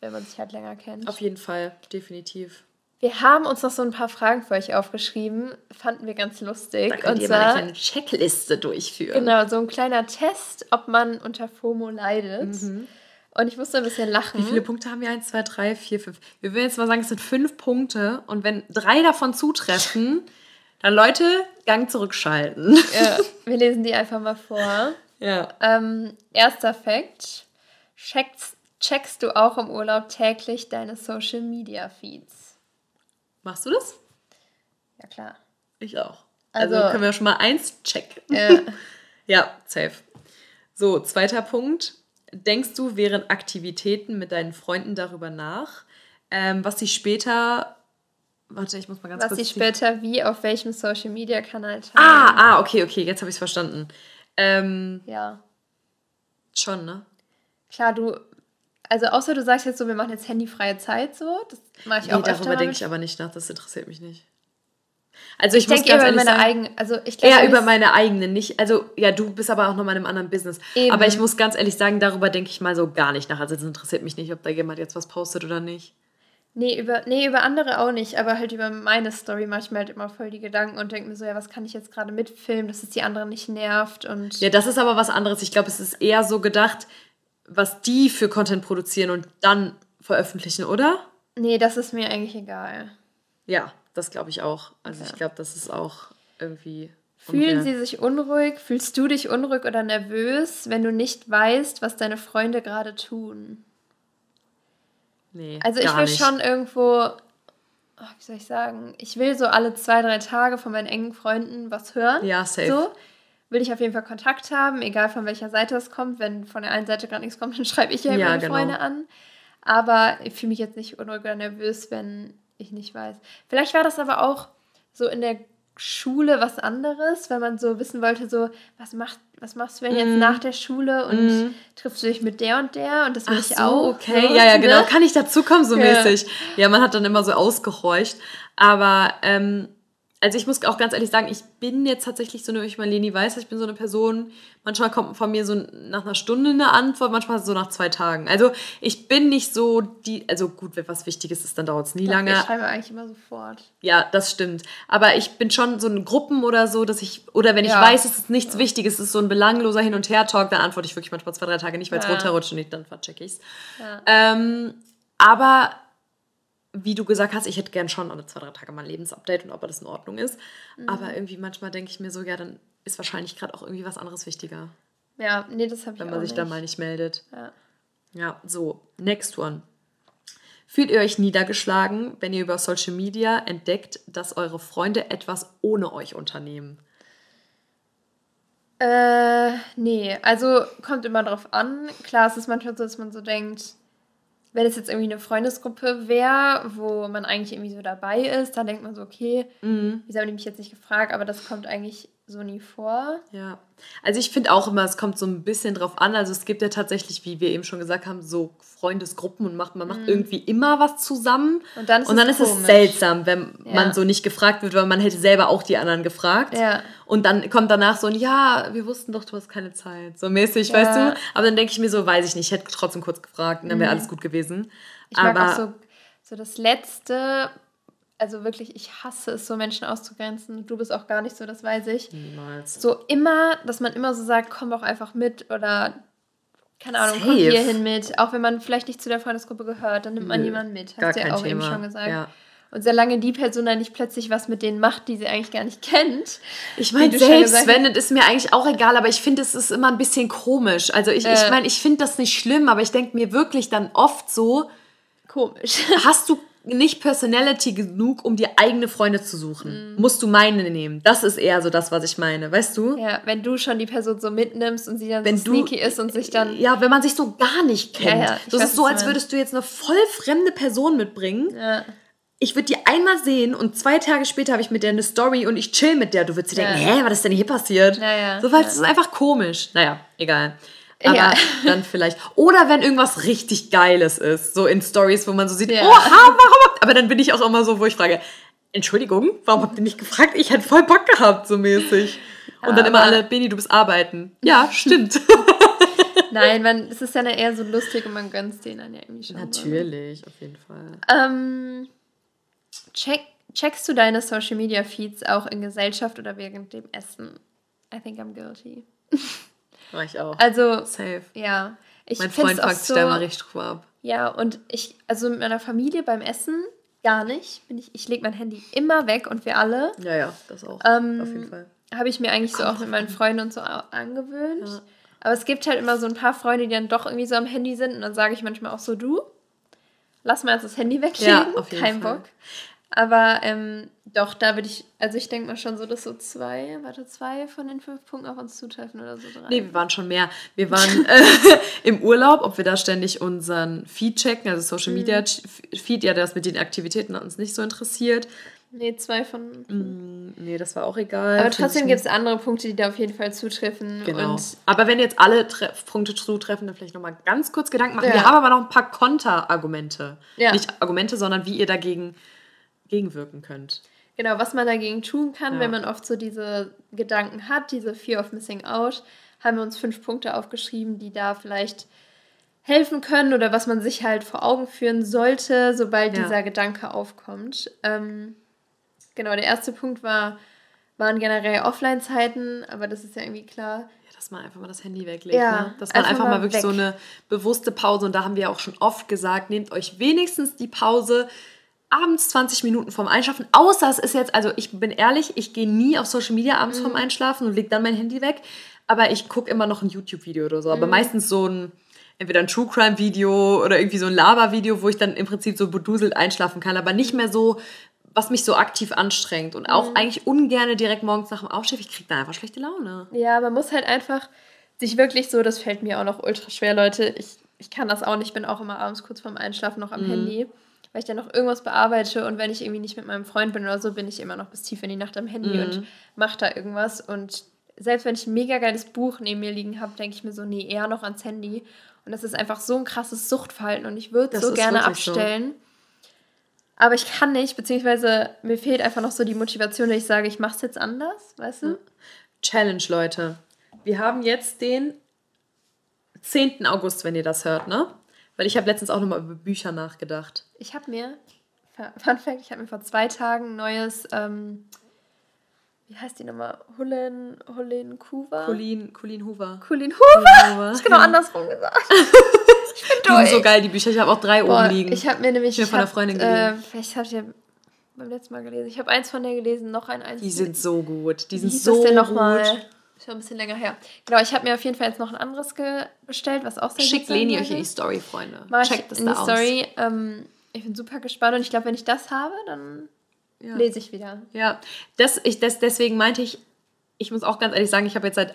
wenn man sich halt länger kennt. Auf jeden Fall, definitiv. Wir haben uns noch so ein paar Fragen für euch aufgeschrieben. Fanden wir ganz lustig. Da könnt und ihr zwar, mal eine kleine Checkliste durchführen. Genau, so ein kleiner Test, ob man unter FOMO leidet. Mhm. Und ich musste ein bisschen lachen. Wie viele Punkte haben wir? Eins, zwei, drei, vier, fünf. Wir würden jetzt mal sagen, es sind fünf Punkte. Und wenn drei davon zutreffen, dann Leute, Gang zurückschalten. Ja, wir lesen die einfach mal vor. Ja. Ähm, erster Fakt. Checkst, checkst du auch im Urlaub täglich deine Social Media Feeds? Machst du das? Ja, klar. Ich auch. Also, also können wir schon mal eins checken. Ja. ja, safe. So, zweiter Punkt. Denkst du während Aktivitäten mit deinen Freunden darüber nach, ähm, was sie später. Warte, ich muss mal ganz Was kurz. sie die- später wie auf welchem Social Media Kanal teilen. Ah, ah, okay, okay, jetzt habe ich es verstanden. Ähm, Ja. schon, ne? Klar, du. Also außer du sagst jetzt so, wir machen jetzt handyfreie Zeit so. Das mache ich Nee, auch öfter darüber denke ich aber nicht nach, das interessiert mich nicht. Also ich, Ich muss denke ganz eher über ehrlich meine sagen, eigenen. Also ich glaube, eher über meine eigenen, nicht. Also ja, du bist aber auch noch mal in einem anderen Business. Eben. Aber ich muss ganz ehrlich sagen, darüber denke ich mal so gar nicht nach. Also es interessiert mich nicht, ob da jemand jetzt was postet oder nicht. Nee über, nee, über andere auch nicht, aber halt über meine Story mache ich mir halt immer voll die Gedanken und denke mir so, ja, was kann ich jetzt gerade mitfilmen, dass es die anderen nicht nervt und Ja, das ist aber was anderes. Ich glaube, es ist eher so gedacht, was die für Content produzieren und dann veröffentlichen, oder? nee, das ist mir eigentlich egal. Ja, das glaube ich auch. Also ich glaube, das ist auch irgendwie. Fühlen sie sich unruhig? Fühlst du dich unruhig oder nervös, wenn du nicht weißt, was deine Freunde gerade tun? Nee, Also ich will nicht. schon irgendwo, ach, wie soll ich sagen, ich will so alle zwei, drei Tage von meinen engen Freunden was hören. Ja, safe. So will ich auf jeden Fall Kontakt haben, egal von welcher Seite es kommt. Wenn von der einen Seite gerade nichts kommt, dann schreibe ich ja, Ja, meine genau. Freunde an. Aber ich fühle mich jetzt nicht unruhig oder nervös, wenn ich nicht weiß. Vielleicht war das aber auch so in der Schule was anderes, wenn man so wissen wollte, so, was, macht, was machst du denn jetzt nach der Schule und triffst du dich mit der und der und das will Mhm. Ach ich so, auch. okay. so, ja, ja, genau. ne? Kann ich dazukommen, so Ja. mäßig. Ja, man hat dann immer so ausgehorcht. Aber, ähm, also ich muss auch ganz ehrlich sagen, ich bin jetzt tatsächlich so eine, ich meine, Leni weiß, ich bin so eine Person, manchmal kommt von mir so nach einer Stunde eine Antwort, manchmal so nach zwei Tagen. Also ich bin nicht so die, also gut, wenn was Wichtiges ist, dann dauert es nie Doch, lange. Ich schreibe eigentlich immer sofort. Ja, das stimmt. Aber ich bin schon so in Gruppen oder so, dass ich, oder wenn ich Ja. weiß, es ist nichts Wichtiges, es ist so ein belangloser Hin- und Her-Talk, dann antworte ich wirklich manchmal zwei, drei Tage nicht, weil es Ja. runterrutscht und ich, dann verchecke ich's. Ja. Ähm, aber wie du gesagt hast, ich hätte gern schon alle zwei, drei Tage mal ein Lebensupdate und ob das in Ordnung ist. Mhm. Aber irgendwie manchmal denke ich mir so, ja, dann ist wahrscheinlich gerade auch irgendwie was anderes wichtiger, Ja, nee, das habe ich wenn auch man sich nicht. dann mal nicht meldet. Ja. Ja, so, next one. Fühlt ihr euch niedergeschlagen, wenn ihr über Social Media entdeckt, dass eure Freunde etwas ohne euch unternehmen? Äh, nee, also kommt immer drauf an. Klar, es ist manchmal so, dass man so denkt, wenn es jetzt irgendwie eine Freundesgruppe wäre, wo man eigentlich irgendwie so dabei ist, dann denkt man so, okay, wieso haben die mich jetzt nicht gefragt, aber das kommt eigentlich so nie vor. Ja, also ich finde auch immer, es kommt so ein bisschen drauf an. Also es gibt ja tatsächlich, wie wir eben schon gesagt haben, so Freundesgruppen und macht, man macht irgendwie immer was zusammen. Mhm. Und dann ist und dann es ist es seltsam, wenn Ja. man so nicht gefragt wird, weil man hätte selber auch die anderen gefragt. Ja. Und dann kommt danach so ein, ja, wir wussten doch, du hast keine Zeit. So mäßig, Ja. weißt du? Aber dann denke ich mir so, weiß ich nicht, ich hätte trotzdem kurz gefragt und dann wäre alles gut gewesen. Mhm. Ich mag Aber auch so, so das Letzte, also wirklich, ich hasse es, so Menschen auszugrenzen. Du bist auch gar nicht so, das weiß ich. niemals. So immer, dass man immer so sagt, komm doch einfach mit oder keine Ahnung, komm Safe. hier hin mit. Auch wenn man vielleicht nicht zu der Freundesgruppe gehört, dann nimmt man Nö, jemanden mit. Hast du ja auch eben Thema. schon gesagt. Ja. Und solange die Person dann nicht plötzlich was mit denen macht, die sie eigentlich gar nicht kennt. Ich meine, selbst wenn, das ist mir eigentlich auch egal, aber ich finde, es ist immer ein bisschen komisch. Also ich, ich Äh. meine, ich finde das nicht schlimm, aber ich denke mir wirklich dann oft so, Komisch. hast du nicht Personality genug, um dir eigene Freunde zu suchen? Musst du meine nehmen? Das ist eher so das, was ich meine, weißt du? ja, wenn du schon die Person so mitnimmst und sie dann Wenn so du- sneaky ist und sich dann. Ja, wenn man sich so gar nicht kennt. Ja, ja, ich das ist so, als würdest du jetzt eine voll fremde Person mitbringen. Ja. Ich würde die einmal sehen und zwei Tage später habe ich mit der eine Story und ich chill mit der. Du würdest dir Ja. denken, hä, was ist denn hier passiert? Ja, ja, so, weil es ist einfach komisch. Naja, egal. Aber dann vielleicht. Oder wenn irgendwas richtig Geiles ist, so in Stories, wo man so sieht, Ja. oha, warum? habt-" Aber dann bin ich auch immer so, wo ich frage, Entschuldigung, warum habt ihr nicht gefragt? Ich hätte voll Bock gehabt, so mäßig. Und dann immer alle, Beni, du bist arbeiten. Ja, stimmt. Nein, man, es ist ja dann eher so lustig und man gönnt denen dann ja irgendwie schon. Natürlich, auf jeden Fall. Ähm, check, checkst du deine Social Media Feeds auch in Gesellschaft oder während dem Essen? I think I'm guilty. Mach ich auch. Also, Safe. ja. Ich Mein Freund sich so, da immer richtig drüber ab. Ja, und ich, also mit meiner Familie beim Essen gar nicht. Bin ich ich lege mein Handy immer weg und wir alle. Ja, ja, das auch. Ähm, auf jeden Fall. Habe ich mir eigentlich so auch mit meinen Freunden und so angewöhnt. Aber es gibt halt immer so ein paar Freunde, die dann doch irgendwie so am Handy sind. Und dann sage ich manchmal auch so, du, lass mal jetzt das Handy weglegen. Ja, auf jeden Kein Fall. Bock. Aber ähm, doch, da würde ich, also ich denke mal schon so, dass so zwei, warte, zwei von den fünf Punkten auf uns zutreffen oder so drei. Nee, wir waren schon mehr. Wir waren äh, im Urlaub, ob wir da ständig unseren Feed checken, also Social Media Feed, ja, das mit den Aktivitäten hat uns nicht so interessiert. Nee, zwei von. Mm, nee, das war auch egal. Aber trotzdem gibt es andere Punkte, die da auf jeden Fall zutreffen. Genau. Aber wenn jetzt alle Tre Punkte zutreffen, dann vielleicht nochmal ganz kurz Gedanken machen. Ja. Wir haben aber noch ein paar Konterargumente. Ja. Nicht Argumente, sondern wie ihr dagegen gegenwirken könnt. genau, was man dagegen tun kann, Ja. wenn man oft so diese Gedanken hat, diese Fear of Missing Out, haben wir uns fünf Punkte aufgeschrieben, die da vielleicht helfen können oder was man sich halt vor Augen führen sollte, sobald Ja. dieser Gedanke aufkommt. Ähm, genau, der erste Punkt war, waren generell Offline-Zeiten, aber das ist ja irgendwie klar. Ja, dass man einfach mal das Handy weglegt. Ja, ne? Dass man einfach einfach, mal mal wirklich so eine bewusste Pause, und da haben wir auch schon oft gesagt, nehmt euch wenigstens die Pause abends 20 Minuten vorm Einschlafen. Außer es ist jetzt, also ich bin ehrlich, ich gehe nie auf Social Media abends Mhm. vorm Einschlafen und lege dann mein Handy weg. Aber ich gucke immer noch ein YouTube-Video oder so. Aber Mhm. meistens so ein, entweder ein True Crime-Video oder irgendwie so ein Lava-Video, wo ich dann im Prinzip so beduselt einschlafen kann. Aber nicht mehr so, was mich so aktiv anstrengt. Und Mhm. auch eigentlich ungerne direkt morgens nach dem Aufstehen. Ich kriege da einfach schlechte Laune. Ja, man muss halt einfach sich wirklich so, das fällt mir auch noch ultra schwer, Leute. Ich, ich kann das auch nicht, bin auch immer abends kurz vorm Einschlafen noch am Handy, weil ich dann noch irgendwas bearbeite und wenn ich irgendwie nicht mit meinem Freund bin oder so, bin ich immer noch bis tief in die Nacht am Handy und mache da irgendwas. Und selbst wenn ich ein mega geiles Buch neben mir liegen habe, denke ich mir so, nee, eher noch ans Handy. Und das ist einfach so ein krasses Suchtverhalten und ich würde so gerne wirklich so. Aber ich kann nicht, beziehungsweise mir fehlt einfach noch so die Motivation, dass ich sage, ich mache es jetzt anders, weißt du? Challenge, Leute. Wir haben jetzt den 10. August, wenn ihr das hört, ne? Weil ich habe letztens auch nochmal über Bücher nachgedacht. Ich habe mir, Fun Fact, ich habe mir vor zwei Tagen ein neues, ähm, wie heißt die nochmal? Hullen, Hullen Kuva? Colleen, Colleen Hoover. Colin Hoover? Hoover. Ich genau andersrum gesagt. ich bin Die sind so durch. geil, die Bücher. Ich habe auch drei Boah, oben liegen. ich habe mir nämlich, Ich ich von einer Freundin äh, gelesen. vielleicht habe ich ja beim letzten Mal gelesen. Ich habe eins von der gelesen, noch ein eins. die sind so gut. Die sind so das denn gut. nochmal? Schon ein bisschen länger her. Genau, ich habe mir auf jeden Fall jetzt noch ein anderes bestellt, was auch sehr Schickt gut sein Leni euch in die Story, Freunde. Mach Checkt das in da die aus. Story. Ähm, ich bin super gespannt und ich glaube, wenn ich das habe, dann Ja. lese ich wieder. Ja, das, ich, das, deswegen meinte ich, ich muss auch ganz ehrlich sagen, ich habe jetzt seit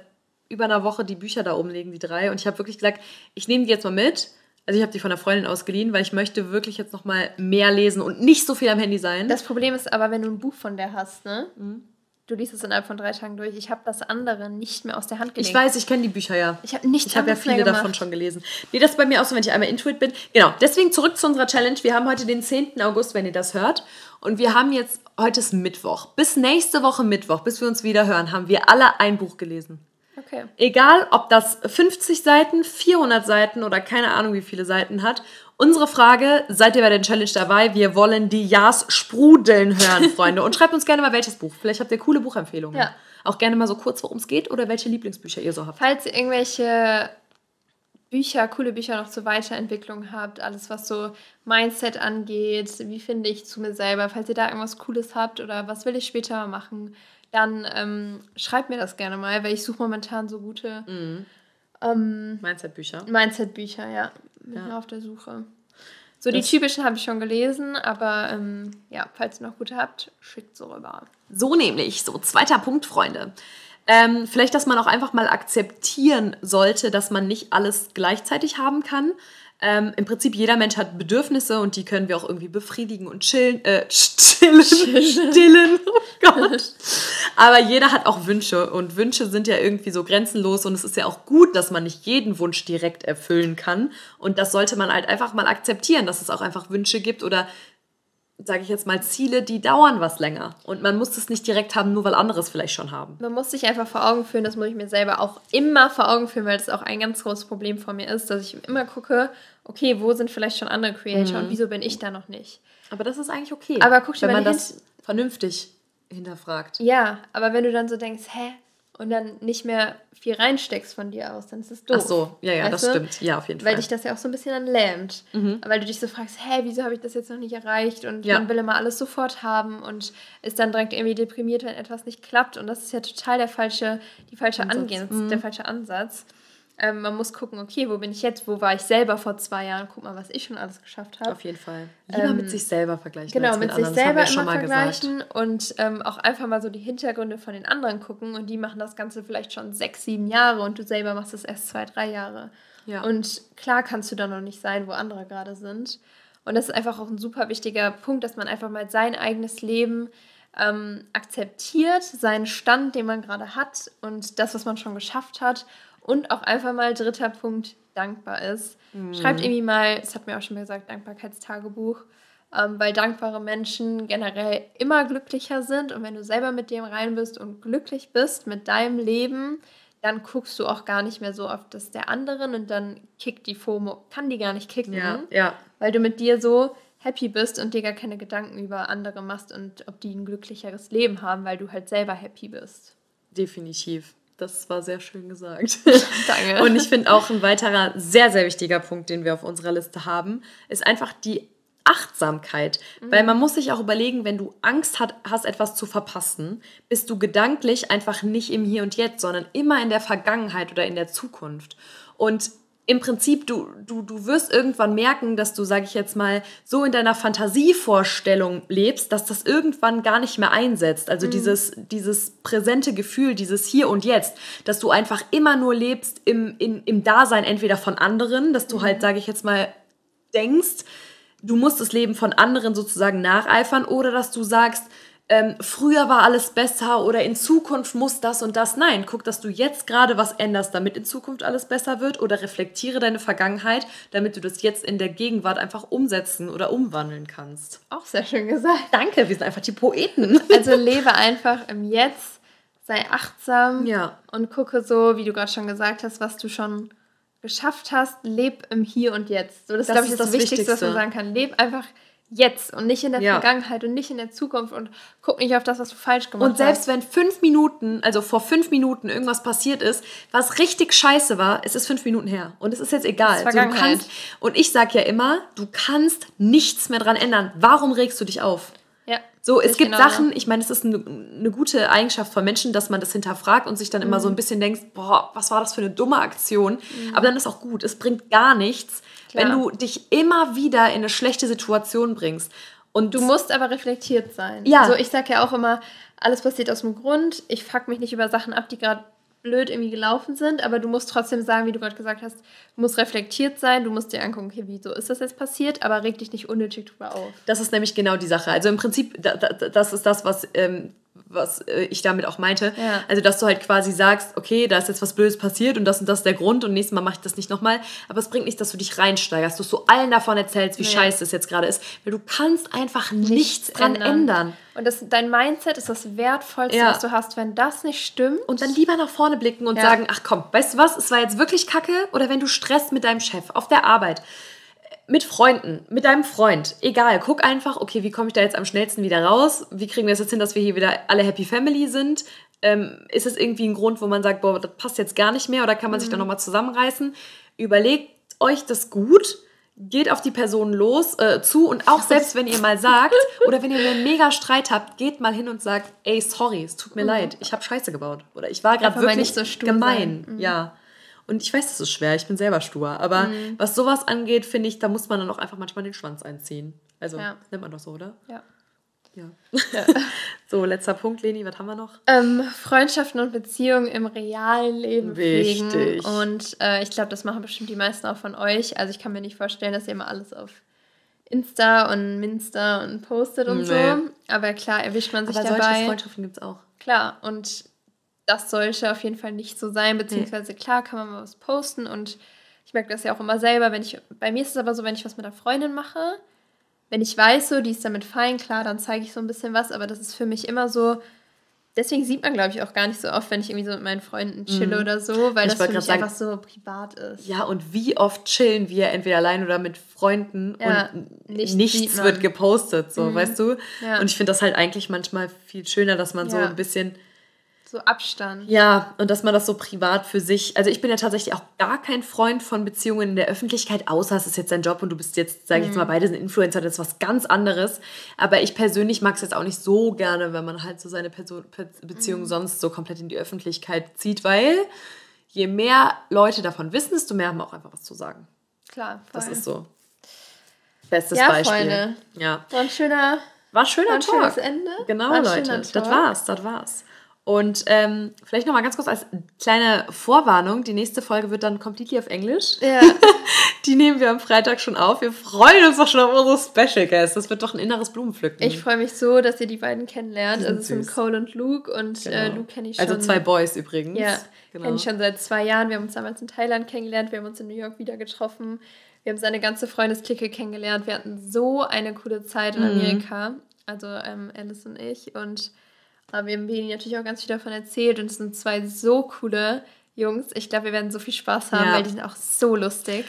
über einer Woche die Bücher da oben liegen, die drei. Und ich habe wirklich gesagt, ich nehme die jetzt mal mit. Also ich habe die von einer Freundin ausgeliehen, weil ich möchte wirklich jetzt noch mal mehr lesen und nicht so viel am Handy sein. Das Problem ist aber, wenn du ein Buch von der hast, ne? Mhm. Du liest es innerhalb von drei Tagen durch. Ich habe das andere nicht mehr aus der Hand gelegt. ich weiß, ich kenne die Bücher ja. Ich habe nichts Ich habe ja viele davon schon gelesen. Nee, das ist bei mir auch so, wenn ich einmal Intuit bin. Genau, deswegen zurück zu unserer Challenge. Wir haben heute den 10. August, wenn ihr das hört. Und wir haben jetzt, heute ist Mittwoch. Bis nächste Woche Mittwoch, bis wir uns wieder hören, haben wir alle ein Buch gelesen. Okay. Egal, ob das 50 Seiten, 400 Seiten oder keine Ahnung wie viele Seiten hat. Unsere Frage, seid ihr bei der Challenge dabei? Wir wollen die Ja's sprudeln hören, Freunde. Und schreibt uns gerne mal welches Buch. Vielleicht habt ihr coole Buchempfehlungen. Ja. Auch gerne mal so kurz, worum es geht oder welche Lieblingsbücher ihr so habt. Falls ihr irgendwelche Bücher, coole Bücher noch zur Weiterentwicklung habt, alles was so Mindset angeht, wie finde ich zu mir selber, falls ihr da irgendwas Cooles habt oder was will ich später machen, dann ähm, schreibt mir das gerne mal, weil ich suche momentan so gute Mhm. ähm, Mindset-Bücher. Mindset-Bücher, ja. Bin Ja. auf der Suche. So, die Das- typischen habe ich schon gelesen, aber ähm, ja, falls ihr noch gute habt, schickt so rüber. So nämlich, so zweiter Punkt, Freunde. Ähm, vielleicht, dass man auch einfach mal akzeptieren sollte, dass man nicht alles gleichzeitig haben kann. Ähm, Im Prinzip, jeder Mensch hat Bedürfnisse und die können wir auch irgendwie befriedigen und chillen, äh, stillen, stillen, oh Gott. Aber jeder hat auch Wünsche und Wünsche sind ja irgendwie so grenzenlos und es ist ja auch gut, dass man nicht jeden Wunsch direkt erfüllen kann und das sollte man halt einfach mal akzeptieren, dass es auch einfach Wünsche gibt oder sage ich jetzt mal, Ziele, die dauern was länger. Und man muss es nicht direkt haben, nur weil andere es vielleicht schon haben. Man muss sich einfach vor Augen führen, das muss ich mir selber auch immer vor Augen führen, weil das auch ein ganz großes Problem von mir ist, dass ich immer gucke, okay, wo sind vielleicht schon andere Creator und wieso bin ich da noch nicht? Aber das ist eigentlich okay. Aber guck dir wenn man das vernünftig hinterfragt. Ja, aber wenn du dann so denkst, hä? Und dann nicht mehr viel reinsteckst von dir aus, dann ist es doof. Ach so, ja, ja, Weißt das du? stimmt. Ja, auf jeden Weil Fall. dich das ja auch so ein bisschen dann lähmt. Mhm. Weil du dich so fragst, hä, wieso habe ich das jetzt noch nicht erreicht? Und Ja. man will immer alles sofort haben und ist dann direkt irgendwie deprimiert, wenn etwas nicht klappt. Und das ist ja total der falsche, die falsche Ansatz. Angehens, Mhm. der falsche Ansatz. Ähm, man muss gucken, okay, wo bin ich jetzt, wo war ich selber vor zwei Jahren, guck mal, was ich schon alles geschafft habe. Auf jeden Fall. Lieber ähm, mit sich selber vergleichen. Genau, mit, mit sich selber immer vergleichen gesagt. und ähm, auch einfach mal so die Hintergründe von den anderen gucken und die machen das Ganze vielleicht schon sechs, sieben Jahre und du selber machst es erst zwei, drei Jahre. Ja. Und klar kannst du da noch nicht sein, wo andere gerade sind. Und das ist einfach auch ein super wichtiger Punkt, dass man einfach mal sein eigenes Leben ähm, akzeptiert, seinen Stand, den man gerade hat und das, was man schon geschafft hat. Und auch einfach mal dritter Punkt, dankbar ist. Mhm. Schreibt irgendwie mal, das hat mir auch schon mal gesagt, Dankbarkeitstagebuch, ähm, weil dankbare Menschen generell immer glücklicher sind. Und wenn du selber mit dem rein bist und glücklich bist mit deinem Leben, dann guckst du auch gar nicht mehr so auf das der anderen und dann kickt die FOMO, kann die gar nicht kicken, ja, ja. weil du mit dir so happy bist und dir gar keine Gedanken über andere machst und ob die ein glücklicheres Leben haben, weil du halt selber happy bist. Definitiv. Das war sehr schön gesagt. Danke. Und ich finde auch ein weiterer sehr, sehr wichtiger Punkt, den wir auf unserer Liste haben, ist einfach die Achtsamkeit. Mhm. Weil man muss sich auch überlegen, wenn du Angst hat, hast, etwas zu verpassen, bist du gedanklich einfach nicht im Hier und Jetzt, sondern immer in der Vergangenheit oder in der Zukunft. Und im Prinzip, du, du, du wirst irgendwann merken, dass du, sage ich jetzt mal, so in deiner Fantasievorstellung lebst, dass das irgendwann gar nicht mehr einsetzt. Also mhm. dieses, dieses präsente Gefühl, dieses Hier und Jetzt, dass du einfach immer nur lebst im, in, im Dasein entweder von anderen, dass du halt, mhm. sage ich jetzt mal, denkst, du musst das Leben von anderen sozusagen nacheifern oder dass du sagst, ähm, früher war alles besser oder in Zukunft muss das und das. Nein, guck, dass du jetzt gerade was änderst, damit in Zukunft alles besser wird oder reflektiere deine Vergangenheit, damit du das jetzt in der Gegenwart einfach umsetzen oder umwandeln kannst. Auch sehr schön gesagt. Danke, wir sind einfach die Poeten. Also lebe einfach im Jetzt, sei achtsam ja. und gucke so, wie du gerade schon gesagt hast, was du schon geschafft hast, leb im Hier und Jetzt. So, das, das glaube ich, ist das, das Wichtigste, Wichtigste, was man sagen kann. Leb einfach jetzt und nicht in der ja. Vergangenheit und nicht in der Zukunft und guck nicht auf das, was du falsch gemacht hast. Und selbst hast. wenn fünf Minuten, also vor fünf Minuten irgendwas passiert ist, was richtig scheiße war, es ist fünf Minuten her und es ist jetzt egal. Ist Vergangenheit. So, kannst, und ich sag ja immer, du kannst nichts mehr dran ändern. Warum regst du dich auf? Ja. So, es gibt genau Sachen, ich meine, es ist eine, eine, gute Eigenschaft von Menschen, dass man das hinterfragt und sich dann mhm. immer so ein bisschen denkt, boah, was war das für eine dumme Aktion? Mhm. Aber dann ist auch gut, es bringt gar nichts, Klar. wenn du dich immer wieder in eine schlechte Situation bringst. Und du musst aber reflektiert sein. Ja. So, ich sage ja auch immer, alles passiert aus dem Grund. Ich fuck mich nicht über Sachen ab, die gerade blöd irgendwie gelaufen sind, aber du musst trotzdem sagen, wie du gerade gesagt hast, du musst reflektiert sein, du musst dir angucken, okay, wieso ist das jetzt passiert, aber reg dich nicht unnötig drüber auf. Das ist nämlich genau die Sache. Also im Prinzip, das ist das, was ähm, was äh, ich damit auch meinte. Ja. Also, dass du halt quasi sagst, okay, da ist jetzt was Blödes passiert und das und das ist der Grund und nächstes Mal mache ich das nicht nochmal. Aber es bringt nicht, dass du dich reinsteigerst, dass du allen davon erzählst, wie ja. scheiße es jetzt gerade ist. Weil du kannst einfach nichts, nichts dran ändern. ändern. Und das, dein Mindset ist das Wertvollste, ja. was du hast. Wenn das nicht stimmt. Und dann lieber nach vorne blicken und sagen, ach komm, weißt du was, es war jetzt wirklich kacke. Oder wenn du Stress mit deinem Chef auf der Arbeit mit Freunden, mit deinem Freund, egal, guck einfach, okay, wie komme ich da jetzt am schnellsten wieder raus? Wie kriegen wir es jetzt hin, dass wir hier wieder alle Happy Family sind? Ähm, ist es irgendwie ein Grund, wo man sagt, boah, das passt jetzt gar nicht mehr oder kann man mhm. sich da nochmal zusammenreißen? Überlegt euch das gut, geht auf die Person los, äh, zu und auch selbst wenn ihr mal sagt oder wenn ihr einen mega Streit habt, geht mal hin und sagt, ey, sorry, es tut mir mhm. leid, ich habe Scheiße gebaut oder ich war gerade wirklich so gemein. Mhm. Ja. Und ich weiß, das ist schwer, ich bin selber stur. Aber mhm. was sowas angeht, finde ich, da muss man dann auch einfach manchmal den Schwanz einziehen. Also, ja. nennt man doch so, oder? Ja. Ja. ja. so, letzter Punkt, Leni, was haben wir noch? Ähm, Freundschaften und Beziehungen im realen Leben Wichtig. pflegen. Und äh, ich glaube, das machen bestimmt die meisten auch von euch. Also ich kann mir nicht vorstellen, dass ihr immer alles auf Insta und Minster und postet und nee. so. Aber klar, erwischt man sich Aber dabei. Solche Freundschaften gibt es auch. Klar, und das sollte auf jeden Fall nicht so sein, beziehungsweise klar kann man mal was posten und ich merke das ja auch immer selber, wenn ich, bei mir ist es aber so, wenn ich was mit einer Freundin mache, wenn ich weiß, so, die ist damit fein, klar, dann zeige ich so ein bisschen was, aber das ist für mich immer so, deswegen sieht man, glaube ich, auch gar nicht so oft, wenn ich irgendwie so mit meinen Freunden chille mhm. oder so, weil ich das für mich sagen, einfach so privat ist. Ja, und wie oft chillen wir entweder allein oder mit Freunden ja, und nichts, nichts wird gepostet, so, mhm. weißt du? Ja. Und ich finde das halt eigentlich manchmal viel schöner, dass man ja. so ein bisschen so Abstand. Ja, und dass man das so privat für sich. Also ich bin ja tatsächlich auch gar kein Freund von Beziehungen in der Öffentlichkeit, außer es ist jetzt dein Job und du bist jetzt, sage ich jetzt mal, mhm. beide sind Influencer, das ist was ganz anderes. Aber ich persönlich mag es jetzt auch nicht so gerne, wenn man halt so seine Person, Beziehung mhm. sonst so komplett in die Öffentlichkeit zieht, weil je mehr Leute davon wissen, desto mehr haben wir auch einfach was zu sagen. Klar, voll. Das ist so. Bestes Ja, Beispiel. Freunde. Ja. War ein schöner, War ein schöner war ein Talk. schönes Ende. Genau, Leute. Das war's, das war's. Und ähm, vielleicht nochmal ganz kurz als kleine Vorwarnung. Die nächste Folge wird dann completely auf Englisch. Ja, Die nehmen wir am Freitag schon auf. Wir freuen uns doch schon auf unsere Special Guests. Das wird doch ein inneres Blumenpflücken. ich freue mich so, dass ihr die beiden kennenlernt. Die Also es sind. Cole und Luke und äh, Genau. Luke kenne ich schon. also zwei Boys übrigens. Ja, genau. kenne ich schon seit zwei Jahren. Wir haben uns damals in Thailand kennengelernt, wir haben uns in New York wieder getroffen. Wir haben seine ganze Freundesklicke kennengelernt. Wir hatten so eine coole Zeit in Mhm. Amerika. Also ähm, Alice und ich. Und äh, wir haben Beni natürlich auch ganz viel davon erzählt. Und es sind zwei so coole Jungs. Ich glaube, wir werden so viel Spaß haben, Ja. weil die sind auch so lustig.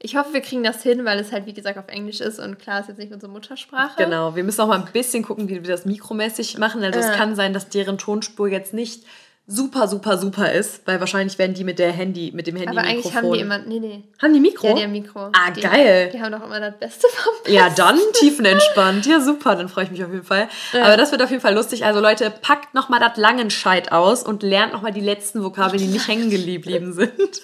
Ich hoffe, wir kriegen das hin, weil es halt, wie gesagt, auf Englisch ist. Und klar, ist jetzt nicht unsere Muttersprache. Genau, wir müssen auch mal ein bisschen gucken, wie wir das mikromäßig machen. Also es Ja. kann sein, dass deren Tonspur jetzt nicht super, super, super ist, weil wahrscheinlich werden die mit der Handy, mit dem Handy Aber eigentlich haben die immer. Nee, nee. Haben die Mikro? Ja, die haben Mikro. Ah, die, geil. Die haben doch immer das Beste vom Ja, dann tiefenentspannt. Ja, super, dann freue ich mich auf jeden Fall. Aber das wird auf jeden Fall lustig. Also Leute, packt nochmal das Langenscheid aus und lernt nochmal die letzten Vokabeln, die nicht hängen geblieben sind.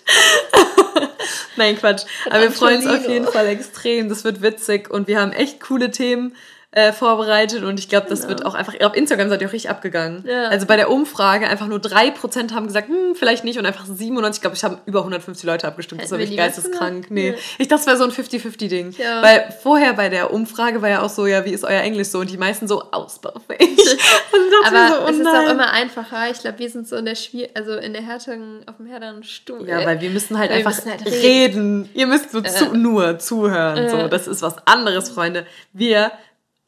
Nein, Quatsch. Aber wir freuen uns auf jeden Fall extrem. Das wird witzig und wir haben echt coole Themen äh, vorbereitet und ich glaube, das wird auch einfach, auf Instagram seid ihr auch richtig abgegangen. Ja. Also bei der Umfrage einfach nur 3% haben gesagt, hm, vielleicht nicht und einfach 97, ich glaube, ich habe über 150 Leute abgestimmt. das Hätten war wir wirklich geisteskrank. Nee. Nee. Ich dachte, es wäre so ein 50-50-Ding. Ja. Weil vorher bei der Umfrage war ja auch so, ja, wie ist euer Englisch so? Und die meisten so ausbaufähig. und dachte Aber so, oh es ist auch immer einfacher. Ich glaube, wir sind so in der Schwier also in der härteren, auf dem härteren Stuhl. Ja, weil wir müssen halt wir einfach müssen halt reden. reden. Ihr müsst so zu, nur zuhören. So, das ist was anderes, Freunde. Wir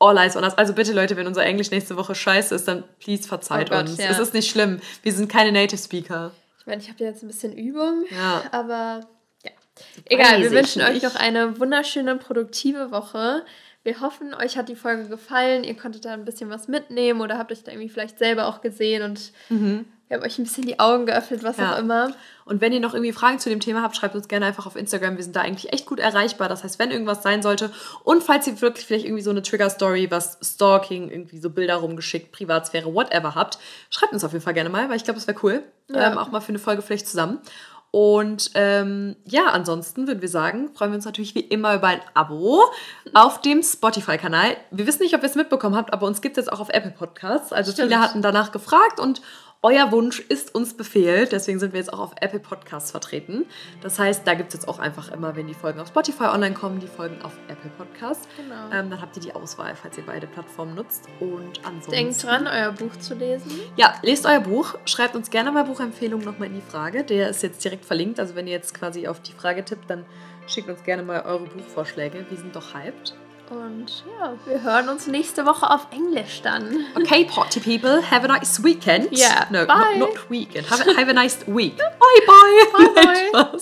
all eyes on us. Also bitte, Leute, wenn unser Englisch nächste Woche scheiße ist, dann please verzeiht Oh Gott, uns. ja. Es ist nicht schlimm. Wir sind keine Native Speaker. Ich meine, ich habe jetzt ein bisschen Übung, Ja. aber ja. Egal, wir wünschen euch noch eine wunderschöne, produktive Woche. Wir hoffen, euch hat die Folge gefallen. Ihr konntet da ein bisschen was mitnehmen oder habt euch da irgendwie vielleicht selber auch gesehen und wir haben euch ein bisschen die Augen geöffnet, was Mhm. Ja. auch immer. Und wenn ihr noch irgendwie Fragen zu dem Thema habt, schreibt uns gerne einfach auf Instagram. Wir sind da eigentlich echt gut erreichbar. Das heißt, wenn irgendwas sein sollte und falls ihr wirklich vielleicht irgendwie so eine Trigger-Story, was Stalking, irgendwie so Bilder rumgeschickt, Privatsphäre, whatever habt, schreibt uns auf jeden Fall gerne mal, weil ich glaube, das wäre cool. Ja. Ähm, auch mal für eine Folge vielleicht zusammen. Und ähm, ja, ansonsten würden wir sagen, freuen wir uns natürlich wie immer über ein Abo auf dem Spotify-Kanal. Wir wissen nicht, ob ihr es mitbekommen habt, aber uns gibt es jetzt auch auf Apple Podcasts. Also Stimmt. viele hatten danach gefragt und euer Wunsch ist uns Befehl. Deswegen sind wir jetzt auch auf Apple Podcasts vertreten. Das heißt, da gibt es jetzt auch einfach immer, wenn die Folgen auf Spotify online kommen, die Folgen auf Apple Podcasts. Genau. Ähm, dann habt ihr die Auswahl, falls ihr beide Plattformen nutzt. Und ansonsten. Denkt dran, euer Buch zu lesen. Ja, lest euer Buch. Schreibt uns gerne mal Buchempfehlungen nochmal in die Frage. Der ist jetzt direkt verlinkt. Also wenn ihr jetzt quasi auf die Frage tippt, dann schickt uns gerne mal eure Buchvorschläge. Wir sind doch hyped. Und ja, wir hören uns nächste Woche auf Englisch dann. Okay, party people, have a nice weekend. Yeah, no, bye. Not, not weekend. Have a, have a nice week. bye bye. Bye, bye.